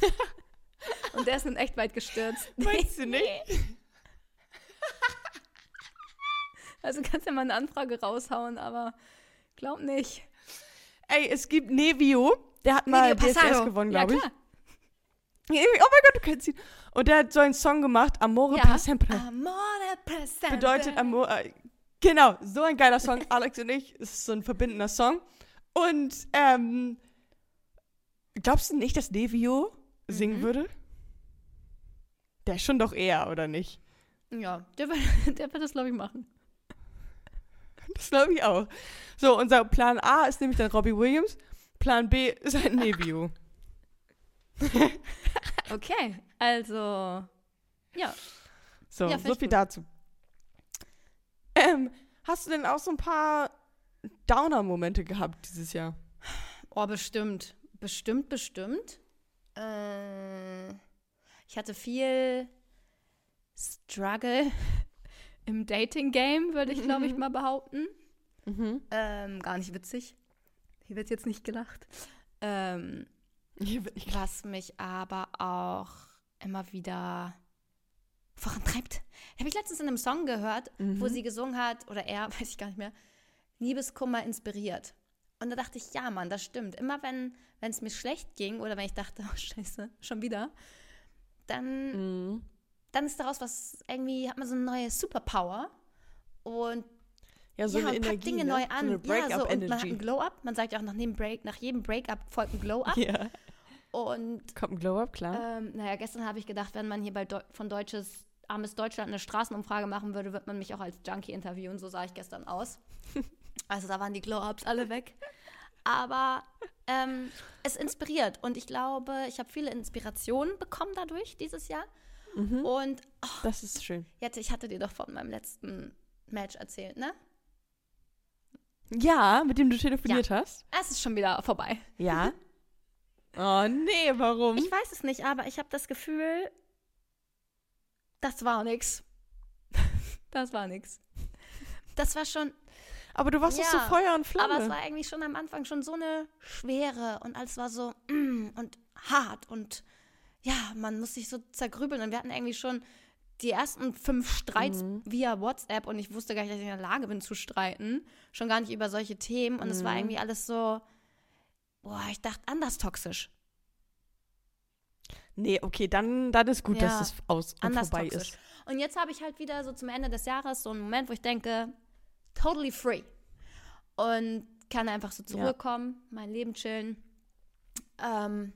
Und der ist nun echt weit gestürzt. Meinst du nicht? Also kannst ja mal eine Anfrage raushauen, aber glaub nicht. Ey, es gibt Nevio, der hat mal Nevio Passaro. gewonnen, Ja, glaube ich. klar. Nevio, Oh mein Gott, du kennst ihn. Und der hat so einen Song gemacht, Amore Ja. per sempre. Amore presente. Bedeutet Amor. Genau, so ein geiler Song. Alex und ich, es ist so ein verbindender Song. Und, ähm, glaubst du nicht, dass Nevio singen Mhm. würde? Der schon doch eher, oder nicht? Ja, der wird, der wird das, glaube ich, machen. Das glaube ich auch. So, unser Plan A ist nämlich dann Robbie Williams. Plan B ist ein Nevio. Okay, also, ja. So, Ja, so viel dazu. Ähm, hast du denn auch so ein paar Downer-Momente gehabt dieses Jahr? Oh, bestimmt. Bestimmt, bestimmt. Äh, ich hatte viel Struggle im Dating-Game, würde ich, glaube ich, mal behaupten. Mhm. Ähm, gar nicht witzig. Hier wird jetzt nicht gelacht. Ähm, was mich aber auch immer wieder vorantreibt. Habe ich letztens in einem Song gehört, wo Mhm. sie gesungen hat, oder er, weiß ich gar nicht mehr, Liebeskummer inspiriert. Und da dachte ich, ja, Mann, das stimmt. Immer wenn es mir schlecht ging oder wenn ich dachte, oh scheiße, schon wieder, dann, Mhm. dann ist daraus was, irgendwie hat man so eine neue Superpower und Ja, so ja, eine man packt Energie, Dinge ne? neu So an. eine ja, so, und man hat einen Glow-Up. Man sagt ja auch nach jedem, Break, nach jedem Break-up folgt ein Glow-Up. ja. Und Kommt ein Glow-Up, klar. ähm, naja, gestern habe ich gedacht, wenn man hier bei Deu von Deutsches Armes Deutschland eine Straßenumfrage machen würde, wird man mich auch als Junkie interviewen. So sah ich gestern aus. Also da waren die Glow-Ups alle weg. Aber ähm, es inspiriert. Und ich glaube, ich habe viele Inspirationen bekommen dadurch dieses Jahr. Mhm. Und Das ist schön. jetzt, ich hatte dir doch von meinem letzten Match erzählt, ne? Ja, mit dem du telefoniert hast? Es ist schon wieder vorbei. Ja. oh, nee, warum? Ich weiß es nicht, aber ich habe das Gefühl, das war nix. Das war nix. Das war schon, aber du warst doch so Ja, Feuer und Flamme. aber es war eigentlich schon am Anfang schon so eine Schwere und alles war so mm, und hart und ja, man muss sich so zergrübeln und wir hatten irgendwie schon die ersten fünf Streits Mhm. via WhatsApp und ich wusste gar nicht, dass ich in der Lage bin zu streiten. Schon gar nicht über solche Themen und es war Mhm. irgendwie alles so, boah, ich dachte anders toxisch. nee, okay, dann, dann ist gut, Ja, dass es aus anders vorbei toxisch. ist. Und jetzt habe ich halt wieder so zum Ende des Jahres so einen Moment, wo ich denke, totally free. Und kann einfach so zur Ja. Mein Leben chillen. Ähm,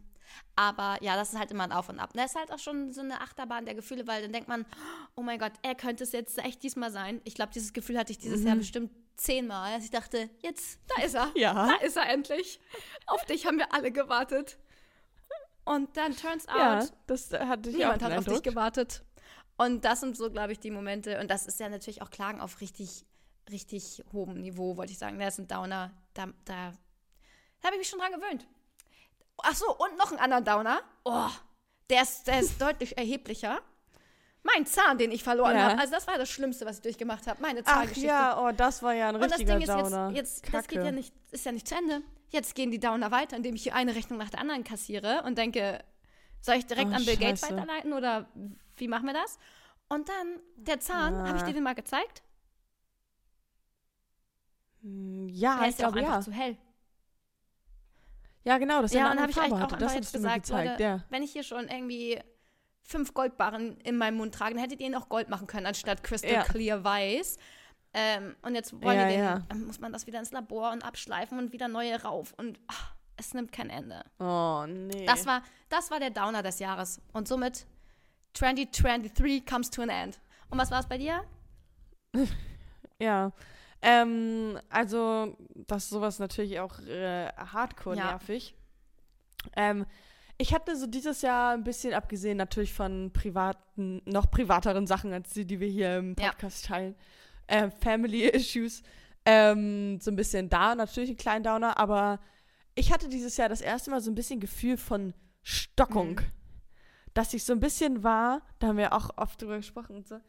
aber ja, das ist halt immer ein Auf und Ab. Das ist halt auch schon so eine Achterbahn der Gefühle, weil dann denkt man, oh mein Gott, er könnte es jetzt echt diesmal sein. Ich glaube, dieses Gefühl hatte ich dieses Jahr Mhm. bestimmt zehnmal. Dass ich dachte, jetzt, da ist er. Ja. Da ist er endlich. Auf dich haben wir alle gewartet. Und dann turns out, Ja, das hatte ich Niemand hat auf dich gewartet. Und das sind so, glaube ich, die Momente. Und das ist ja natürlich auch Klagen auf richtig, richtig hohem Niveau, wollte ich sagen. Das ist ein Downer. Da, da, da habe ich mich schon dran gewöhnt. Ach so, und noch einen anderen Downer. Oh, der ist, der ist deutlich erheblicher. Mein Zahn, den ich verloren Ja. habe. Also das war das Schlimmste, was ich durchgemacht habe. Meine Ach Zahngeschichte. ja, oh, das war ja ein Und das richtiger Ding ist Downer. jetzt, jetzt das geht ja nicht, ist ja nicht zu Ende. Jetzt gehen die Downer weiter, indem ich hier eine Rechnung nach der anderen kassiere und denke, soll ich direkt Oh, an Bill Gates Scheiße. weiterleiten oder wie machen wir das? Und dann der Zahn, Ah. habe ich dir den mal gezeigt? Hm, Ja, der ich ist ja auch glaube einfach ja. zu hell. Ja, genau, das ist Ja, ja eine habe ich Farbe hatte. auch Das hast du mir gezeigt, Leute, ja. wenn ich hier schon irgendwie fünf Goldbarren in meinem Mund trage, dann hättet ihr ihn auch Gold machen können, anstatt Crystal Ja. Clear Weiß. Ähm, und jetzt wollen Ja, den, ja. muss man das wieder ins Labor und abschleifen und wieder neue rauf. Und ach, es nimmt kein Ende. Oh, nee. Das war, das war der Downer des Jahres. Und somit 2023 comes to an end. Und was war es bei dir? Ja. Ähm, also, das ist sowas natürlich auch äh, hardcore Ja. nervig. Ähm, ich hatte so dieses Jahr ein bisschen, abgesehen natürlich von privaten, noch privateren Sachen als die, die wir hier im Ja. Podcast teilen, äh, Family Issues, ähm, so ein bisschen da, natürlich ein kleinen Downer, aber ich hatte dieses Jahr das erste Mal so ein bisschen Gefühl von Stockung. Mhm. Dass ich so ein bisschen war, da haben wir auch oft drüber gesprochen und so,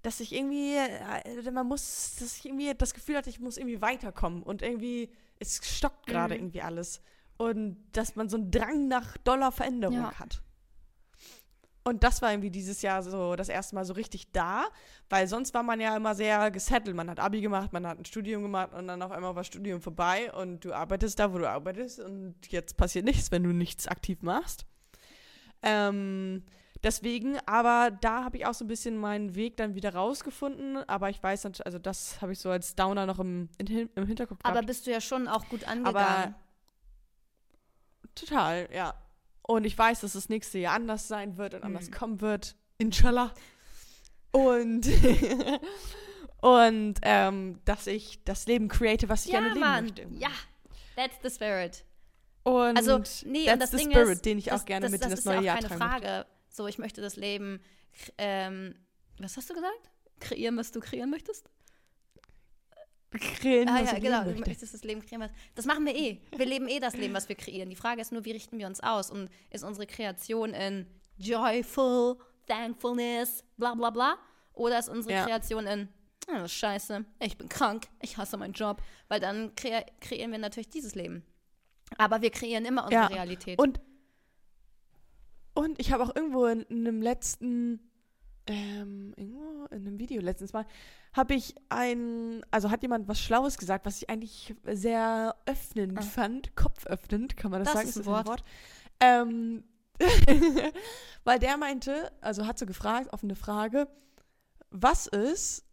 dass ich irgendwie, äh, man muss, dass ich irgendwie das Gefühl hatte, ich muss irgendwie weiterkommen und irgendwie, es stockt gerade Mhm. irgendwie alles. Und dass man so einen Drang nach doller Veränderung Ja. hat. Und das war irgendwie dieses Jahr so das erste Mal so richtig da, weil sonst war man ja immer sehr gesettelt. Man hat Abi gemacht, man hat ein Studium gemacht und dann auf einmal war Studium vorbei und du arbeitest da, wo du arbeitest und jetzt passiert nichts, wenn du nichts aktiv machst. Ähm, deswegen, aber da habe ich auch so ein bisschen meinen Weg dann wieder rausgefunden, aber ich weiß also das habe ich so als Downer noch im, im Hinterkopf Aber gehabt. bist du ja schon auch gut angegangen. Aber Total, ja. Und ich weiß, dass das nächste Jahr anders sein wird und anders Mhm. kommen wird. Inshallah. Und, und ähm, dass ich das Leben create, was ich ja, gerne leben Mann. möchte. Ja, that's the spirit. Und Also, nee, that's und das the Ding spirit, ist, den ich das, auch gerne das, mit das in das neue ja auch Jahr keine tragen möchte. Frage. So, ich möchte das Leben, ähm, was hast du gesagt? Kreieren, was du kreieren möchtest? Kreieren, Ah ja, ich genau, leben du möchte. möchtest das Leben kreieren. Was, das machen wir eh. Wir leben eh das Leben, was wir kreieren. Die Frage ist nur, wie richten wir uns aus? Und ist unsere Kreation in joyful, thankfulness, bla bla bla? Oder ist unsere Ja. Kreation in, oh, scheiße, ich bin krank, ich hasse meinen Job? Weil dann kre kreieren wir natürlich dieses Leben. Aber wir kreieren immer unsere Ja. Realität. Und, und ich habe auch irgendwo in, in einem letzten, ähm, irgendwo in einem Video letztens mal, habe ich ein, also hat jemand was Schlaues gesagt, was ich eigentlich sehr öffnend Ah. fand, kopföffnend, kann man das, Das sagen? ist ein das Wort. Ähm, weil der meinte, also hat so gefragt, offene Frage, was ist,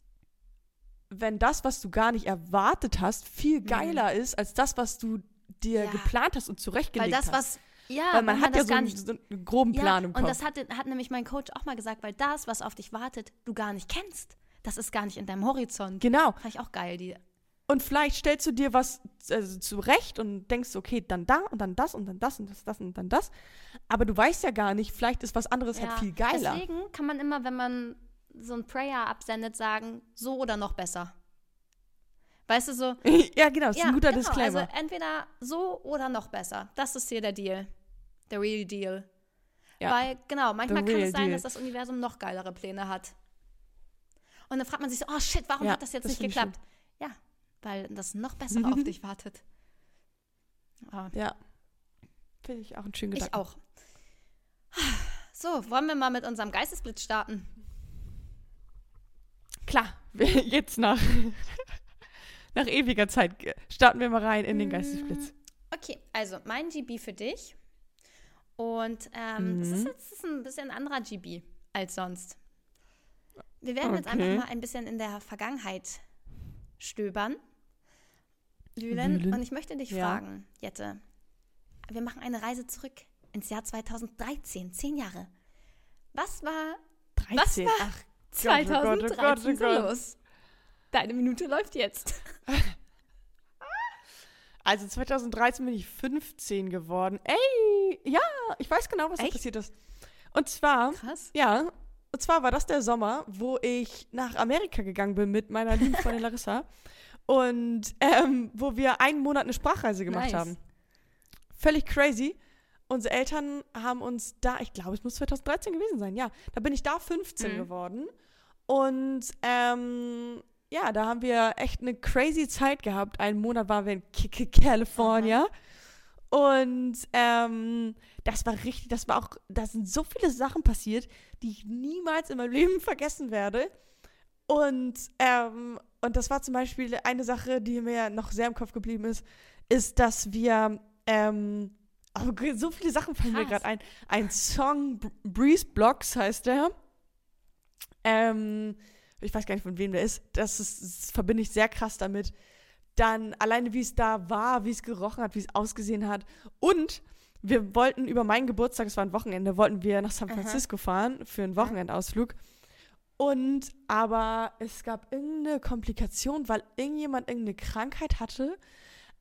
wenn das, was du gar nicht erwartet hast, viel Mhm. geiler ist als das, was du dir Ja. geplant hast und Weil zurechtgelegt das, hast? was, ja, Weil man wenn hat ja so gar einen, nicht so einen groben Plan im Kopf. Und das hat, hat nämlich mein Coach auch mal gesagt, weil das, was auf dich wartet, du gar nicht kennst. Das ist gar nicht in deinem Horizont. genau. Fand ich auch geil, die. Und vielleicht stellst du dir was also, zurecht und denkst, okay, dann da und dann das und dann das und das, das und dann das. Aber du weißt ja gar nicht, vielleicht ist was anderes halt viel geiler. Deswegen kann man immer, wenn man so ein Prayer absendet, sagen, so oder noch besser. Weißt du so? ja, genau, das ist ja, ein guter genau, Disclaimer. Also entweder so oder noch besser. Das ist hier der Deal. Der Real Deal. Ja. Weil, genau, manchmal kann es sein, deal. dass das Universum noch geilere Pläne hat. Und dann fragt man sich so, oh shit, warum Ja, hat das jetzt das nicht ich geklappt? Ja, weil das noch bessere auf dich wartet. Ah, ja. Finde ich auch ein schöner ich Gedanke. auch. So, wollen wir mal mit unserem Geistesblitz starten? Klar, jetzt nach, nach ewiger Zeit starten wir mal rein in den Geistesblitz. Okay, also mein GB für dich. Und ähm, das ist Mhm. jetzt ein bisschen ein anderer GB als sonst. Wir werden jetzt Okay. einfach mal ein bisschen in der Vergangenheit stöbern. Wühlen. Und ich möchte dich Ja. fragen, Jette. Wir machen eine Reise zurück ins Jahr 2013, zehn Jahre. Was war 13. war Ach, 2013 oh Gott, oh so Gott. los? Deine Minute läuft jetzt. Also 2013 bin ich 15 geworden. Ey, ja, ich weiß genau, was da passiert ist. Und zwar, Krass. ja, und zwar war das der Sommer, wo ich nach Amerika gegangen bin mit meiner lieben Freundin Larissa. Und ähm, wo wir einen Monat eine Sprachreise gemacht Nice. haben. Völlig crazy. Unsere Eltern haben uns da, ich glaube, es muss 2013 gewesen sein, ja. Da bin ich da 15 Mhm. geworden. Und ähm, ja, da haben wir echt eine crazy Zeit gehabt. Einen Monat waren wir in K K California. Und ähm, das war richtig, das war auch, da sind so viele Sachen passiert, die ich niemals in meinem Leben vergessen werde. Und, ähm, und das war zum Beispiel eine Sache, die mir noch sehr im Kopf geblieben ist, ist, dass wir, ähm, oh, so viele Sachen fallen mir gerade ein. Ein Song, Breeze Blocks heißt der. Ähm, ich weiß gar nicht, von wem der ist. Das, ist, das verbinde ich sehr krass damit. Dann alleine, wie es da war, wie es gerochen hat, wie es ausgesehen hat. Und wir wollten über meinen Geburtstag, es war ein Wochenende, wollten wir nach San Aha. Francisco fahren für einen Wochenendausflug. Und aber es gab irgendeine Komplikation, weil irgendjemand irgendeine Krankheit hatte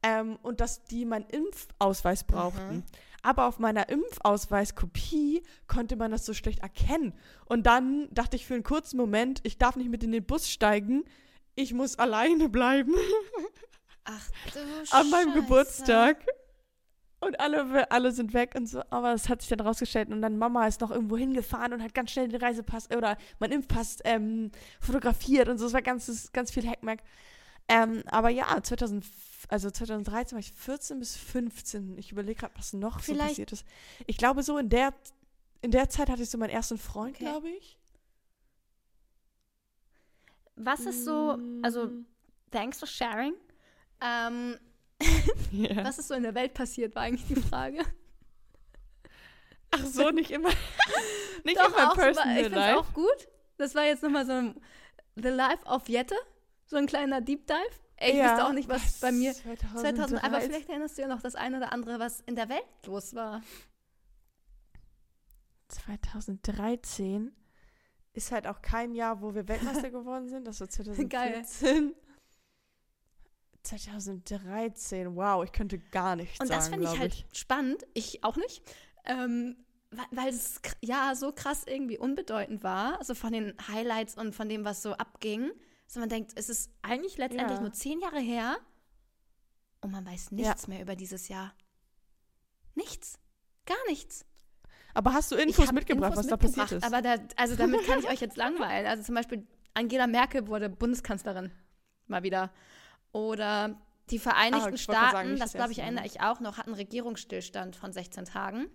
ähm, und dass die meinen Impfausweis brauchten. Aber auf meiner Impfausweiskopie konnte man das so schlecht erkennen. Und dann dachte ich für einen kurzen Moment, ich darf nicht mit in den Bus steigen, ich muss alleine bleiben Ach du an meinem Scheiße. Geburtstag. Und alle, alle sind weg und so. Aber es hat sich dann rausgestellt. Und dann Mama ist noch irgendwo hingefahren und hat ganz schnell den Reisepass oder mein Impfpass ähm, fotografiert und so. Es war ganz, ganz viel Hackmack. Ähm, aber ja, 2000, also 2013 war ich 14 bis 15. Ich überlege gerade, was noch so Vielleicht- passiert ist. Ich glaube, so in der, in der Zeit hatte ich so meinen ersten Freund, Okay. glaube ich. Was ist so, also Mm, thanks for sharing. Ähm, ja. was ist so in der Welt passiert, war eigentlich die Frage. Ach so, nicht immer. nicht Doch, immer auch, so, personal ich finde life. auch gut. Das war jetzt nochmal so ein The Life of Jette, so ein kleiner Deep Dive. Ey, ich Ja, wusste auch nicht, was bei mir 2000, 2000, aber vielleicht erinnerst du ja noch das eine oder andere, was in der Welt los war. 2013 ist halt auch kein Jahr, wo wir Weltmeister geworden sind. Das war Geil. 2014. 2013, wow, ich könnte gar nichts Und das sagen, finde ich halt spannend, ich auch nicht, ähm, weil, es ja so krass irgendwie unbedeutend war, also von den Highlights und von dem, was so abging, dass man denkt, es ist eigentlich letztendlich Ja. nur zehn Jahre her und man weiß nichts mehr über dieses Jahr. Nichts. Gar nichts. Aber hast du Infos mitgebracht, Infos was da mitgebracht, passiert ist? Aber da, also damit kann ich euch jetzt langweilen. Also zum Beispiel Angela Merkel wurde Bundeskanzlerin. Mal wieder. Oder die Vereinigten Ah, wollte grad Staaten, sagen, das glaube ich, erinnere ich auch noch, hatten Regierungsstillstand von 16 Tagen.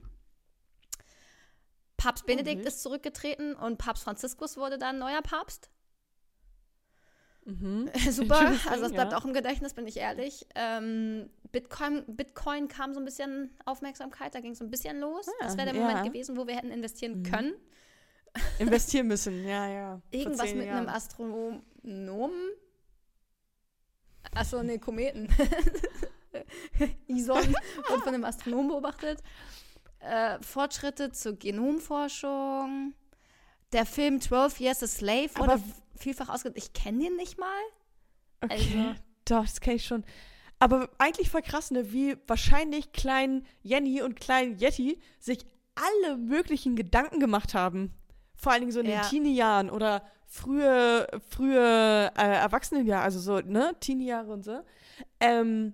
Papst Benedikt wild. ist zurückgetreten und Papst Franziskus wurde dann neuer Papst. Mhm. Super, also das bleibt ja. auch im Gedächtnis, bin ich ehrlich. Ähm, Bitcoin, Bitcoin kam so ein bisschen Aufmerksamkeit, da ging es so ein bisschen los. Ah, das wäre der ja. Moment gewesen, wo wir hätten investieren Mhm. können. Investieren müssen, ja, ja. Irgendwas mit Jahren. einem Astronomen. Achso, nee, Kometen. Ison wurde von einem Astronomen beobachtet. Äh, Fortschritte zur Genomforschung. Der Film 12 Years a Slave Aber- vielfach ausge... Ich kenne den nicht mal. Okay. also- doch, das kenne ich schon. Aber eigentlich voll krass, ne, wie wahrscheinlich klein Jenny und klein Yeti sich alle möglichen Gedanken gemacht haben. Vor allen Dingen so in Ja. den Teenie-Jahren oder frühe, frühe äh, Erwachsenenjahre, also so, ne, Teenie-Jahre und so. Ähm,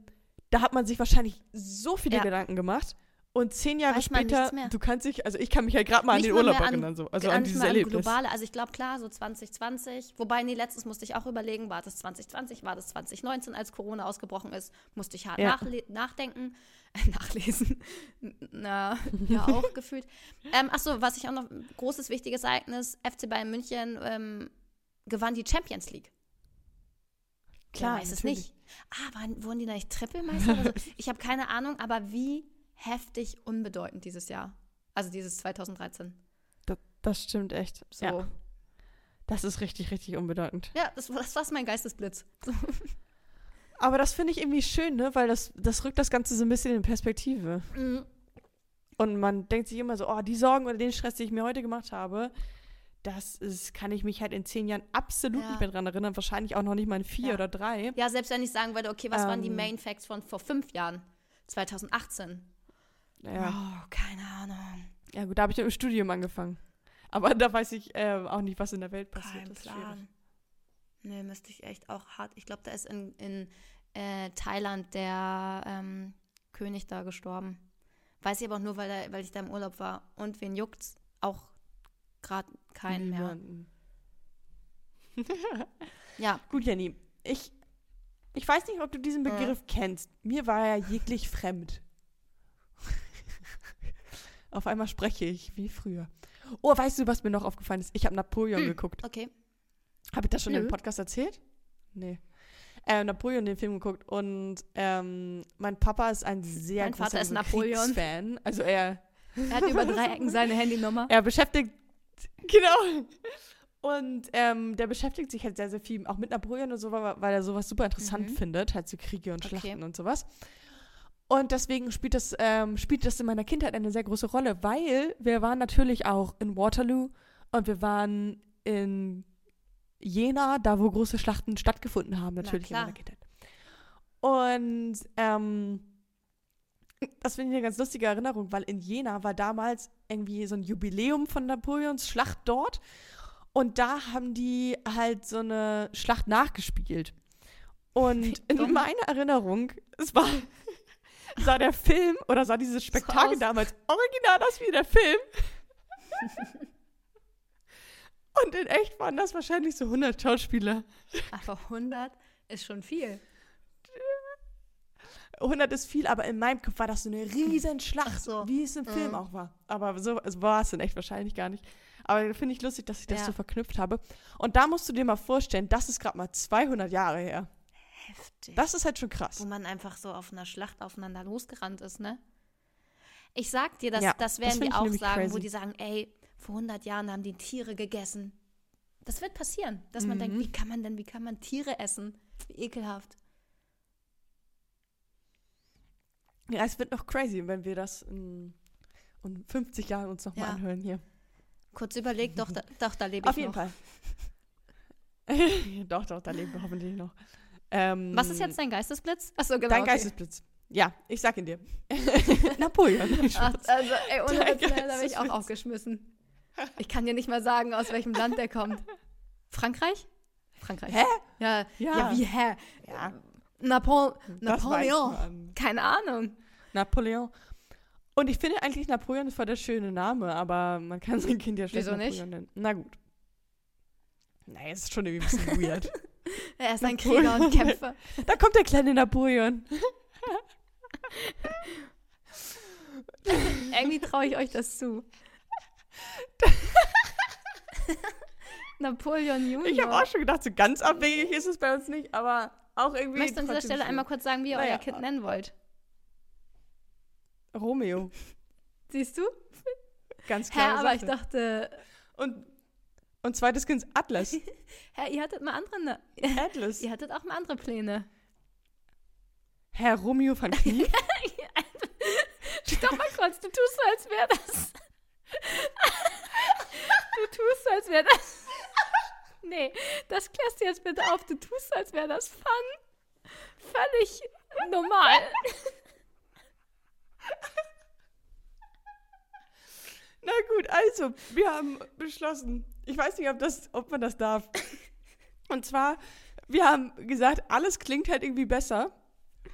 da hat man sich wahrscheinlich so viele Ja. Gedanken gemacht. Und zehn Jahre Weiß später, du kannst dich, also ich kann mich halt gerade mal an Nicht den mal Urlaub an- erinnern, so, also an dieses mal an Erlebnis. globale. Also ich glaube, klar, so 2020. Wobei, nee, letztens musste ich auch überlegen, war das 2020, war das 2019, als Corona ausgebrochen ist, musste ich hart Ja. nachdenken, nachlesen. Na, ja, auch gefühlt. Ähm, Achso, was ich auch noch, großes, wichtiges Ereignis, FC Bayern München ähm, gewann die Champions League. Klar, Wer weiß es nicht. Ah, waren, wurden die da nicht Trippelmeister oder so? Ich habe keine Ahnung, aber wie heftig unbedeutend dieses Jahr. Also dieses 2013. Das, das stimmt echt. So. Ja, das ist richtig, richtig unbedeutend. Ja, das, das war mein Geistesblitz. Aber das finde ich irgendwie schön, ne? Weil das, das rückt das Ganze so ein bisschen in Perspektive. Mhm. Und man denkt sich immer so, oh, die Sorgen oder den Stress, den ich mir heute gemacht habe, das ist, kann ich mich halt in zehn Jahren absolut Ja. nicht mehr dran erinnern. Wahrscheinlich auch noch nicht mal in vier Ja. oder drei. Ja, selbst wenn ich sagen würde, okay, was waren die Ähm. Main Facts von vor fünf Jahren? 2018. Ja, Oh, keine Ahnung. ja gut, da habe ich im Studium angefangen. Aber da weiß ich äh, auch nicht, was in der Welt passiert. Kein Das ist schwierig. Plan. Nee, müsste ich echt auch hart. Ich glaube, da ist in, in äh, Thailand der ähm, König da gestorben. Weiß ich aber auch nur, weil, er, weil ich da im Urlaub war. Und wen juckt's? Auch gerade keinen mehr. Niemanden. Ja, Gut, Jenny, ich, ich weiß nicht, ob du diesen Ja. Begriff kennst. Mir war er jeglich fremd. Auf einmal spreche ich wie früher. Oh, weißt du, was mir noch aufgefallen ist? Ich habe Napoleon Hm. geguckt. okay. Habe ich das schon im Nö. Podcast erzählt? Nee. Äh, Napoleon, den Film geguckt. Und ähm, mein Papa ist ein sehr Mein großer Vater ist Napoleon. Fan. Also er, Er hat über drei Ecken seine Handynummer. er beschäftigt, genau. Und ähm, der beschäftigt sich halt sehr, sehr viel auch mit Napoleon und so, weil weil er sowas super interessant Mhm. findet, halt so Kriege und Okay. Schlachten und sowas. Und deswegen spielt das, ähm, spielt das in meiner Kindheit eine sehr große Rolle, weil wir waren natürlich auch in Waterloo und wir waren in Jena, da wo große Schlachten stattgefunden haben, natürlich in meiner Kindheit. Und ähm, das finde ich eine ganz lustige Erinnerung, weil in Jena war damals irgendwie so ein Jubiläum von Napoleons Schlacht dort. Und da haben die halt so eine Schlacht nachgespielt. Und in meiner Erinnerung, es war, sah der Film oder sah dieses Spektakel damals original aus wie der Film. Und in echt waren das wahrscheinlich so 100 Schauspieler. Aber 100 ist schon viel. 100 ist viel, aber in meinem Kopf war das so eine riesen Schlacht, Ach so. wie es im Film Mhm. auch war. Aber so es war es in echt wahrscheinlich gar nicht. Aber finde ich lustig, dass ich das Ja. so verknüpft habe. Und da musst du dir mal vorstellen, das ist gerade mal 200 Jahre her. Heftig. Das ist halt schon krass. wo man einfach so auf einer Schlacht aufeinander losgerannt ist, ne? Ich sag dir, das, Ja, das das werden find die auch sagen, wo crazy. die sagen, ey, vor 100 Jahren haben die Tiere gegessen. Das wird passieren, dass man Mhm. denkt, wie kann man denn, wie kann man Tiere essen? Wie ekelhaft. Ja, es wird noch crazy, wenn wir das in, in 50 Jahren uns nochmal Ja. anhören hier. Kurz überlegt, doch, da, doch, da lebe Auf ich jeden noch. Fall. doch, doch, da leben wir hoffentlich noch. Ähm, Was ist jetzt dein Geistesblitz? Achso, genau. dein okay. Geistesblitz? Ja, ich sag ihn dir. Napoleon. Ach, also, ey, ohne Witz, da bin ich auch aufgeschmissen. Ich kann dir nicht mal sagen, aus welchem Land der kommt. Frankreich? Frankreich. Hä? Ja, ja. Ja. wie hä? Ja, Napo das Napoleon. Keine Ahnung. Napoleon. Und ich finde eigentlich Napoleon ist voll der schöne Name, aber man kann sein Kind ja schlecht Wieso nicht? Napoleon nennen. Na gut. Naja, ist schon irgendwie ein bisschen weird. Er ist ein. Krieger und Kämpfer. Da kommt der kleine Napoleon. Irgendwie traue ich euch das zu. Napoleon Junior. Ich habe auch schon gedacht, so ganz abwegig ist es bei uns nicht, aber auch irgendwie. Möchtest du an dieser Stelle schön. einmal kurz sagen, wie ihr Naja. euer Kind nennen wollt? Romeo. Siehst du? Ganz Hä, klar. aber ich dachte, Und, und zweites Kind Atlas. hä, ihr hattet mal andere, ne Atlas. ihr hattet auch mal andere Pläne. Herr Romeo van Knie. Stopp mal kurz, du tust so, als wäre das. du tust so, als wäre das. nee, das klärst du jetzt bitte auf. Du tust so, als wäre das Fun. völlig normal. Na gut, also, wir haben beschlossen. Ich weiß nicht, ob, das, ob man das darf. Und zwar, wir haben gesagt, alles klingt halt irgendwie besser.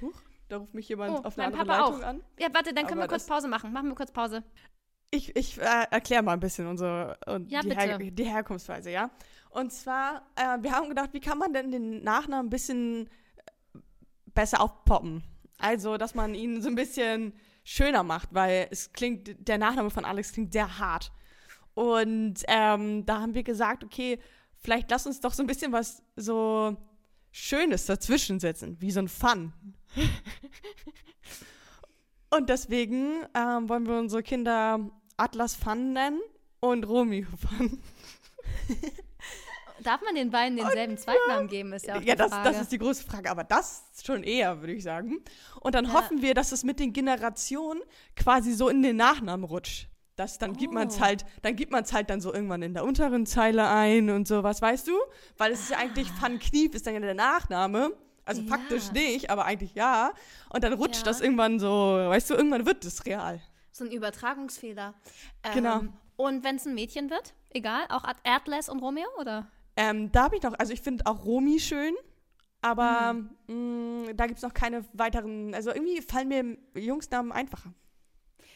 Huch, da ruft mich jemand Oh, auf eine mein andere Papa Leitung auch. an. Ja, warte, dann können Aber wir kurz Pause machen. Machen wir kurz Pause. Ich, ich äh, erkläre mal ein bisschen unsere und Ja, die, Her die Herkunftsweise, ja. Und zwar, äh, wir haben gedacht, wie kann man denn den Nachnamen ein bisschen äh, besser aufpoppen? Also, dass man ihn so ein bisschen schöner macht, weil es klingt, der Nachname von Alex klingt sehr hart. Und ähm, da haben wir gesagt, okay, vielleicht lass uns doch so ein bisschen was so Schönes dazwischen setzen, wie so ein Fun. Und deswegen ähm, wollen wir unsere Kinder Atlas Fun nennen und Romeo Fun. Darf man den beiden denselben Zweitnamen geben, ist ja auch Ja, die das, Frage. das ist die große Frage, aber das schon eher, würde ich sagen. Und dann Ja. hoffen wir, dass es mit den Generationen quasi so in den Nachnamen rutscht. Das, dann gibt man es Oh. halt, dann gibt man es halt dann so irgendwann in der unteren Zeile ein und sowas, weißt du? Weil es ist ja eigentlich Van Knief ist dann ja der Nachname. Also Ja. faktisch nicht, aber eigentlich ja. Und dann rutscht Ja. das irgendwann so, weißt du, irgendwann wird es real. so ein Übertragungsfehler. Ähm, Genau. Und wenn es ein Mädchen wird, egal, auch At- Atlas und Romeo, oder? Ähm, da habe ich noch, also ich finde auch Romy schön, aber Hm. mh, da gibt es noch keine weiteren, also irgendwie fallen mir Jungsnamen einfacher.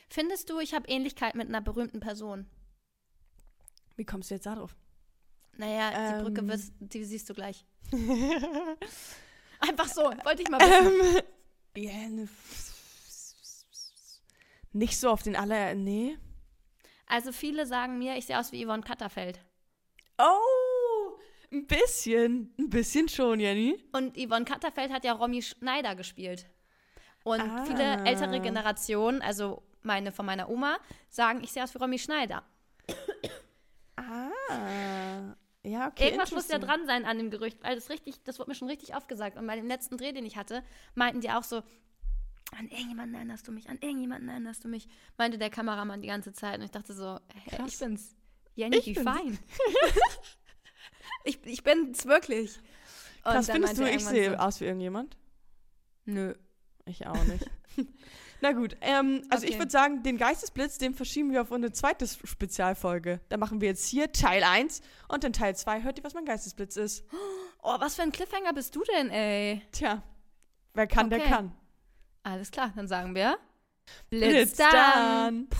Findest du, ich habe Ähnlichkeit mit einer berühmten Person? Wie kommst du jetzt darauf? Naja, die Brücke Ähm. wirst, die siehst du gleich. Einfach so, wollte ich mal wissen. ähm, ja, ne, nicht so auf den aller, nee. Also viele sagen mir, ich sehe aus wie Yvonne Katterfeld. Oh, ein bisschen, ein bisschen schon, Jenny. Und Yvonne Katterfeld hat ja Romy Schneider gespielt. Und Ah. viele ältere Generationen, also meine von meiner Oma, sagen, ich sehe aus wie Romy Schneider. Ah, ja, okay. Irgendwas muss ja dran sein an dem Gerücht, weil das richtig, das wurde mir schon richtig oft gesagt. Und bei dem letzten Dreh, den ich hatte, meinten die auch so, an irgendjemanden erinnerst du mich, an irgendjemanden erinnerst du mich, meinte der Kameramann die ganze Zeit. Und ich dachte so, hey, ich bin's. Jenny, Ich wie bin's. fein. ich, ich bin's wirklich. Und Krass, findest du, ich sehe so, aus wie irgendjemand? Nö. Ich auch nicht. Na gut, ähm, also ich Okay. würde sagen, den Geistesblitz, den verschieben wir auf eine zweite Spezialfolge. Da machen wir jetzt hier Teil 1 und in Teil 2 hört ihr, was mein Geistesblitz ist. Oh, was für ein Cliffhanger bist du denn, ey? Tja, wer kann, der Okay. kann. Alles klar, dann sagen wir Blitz dann. Puh.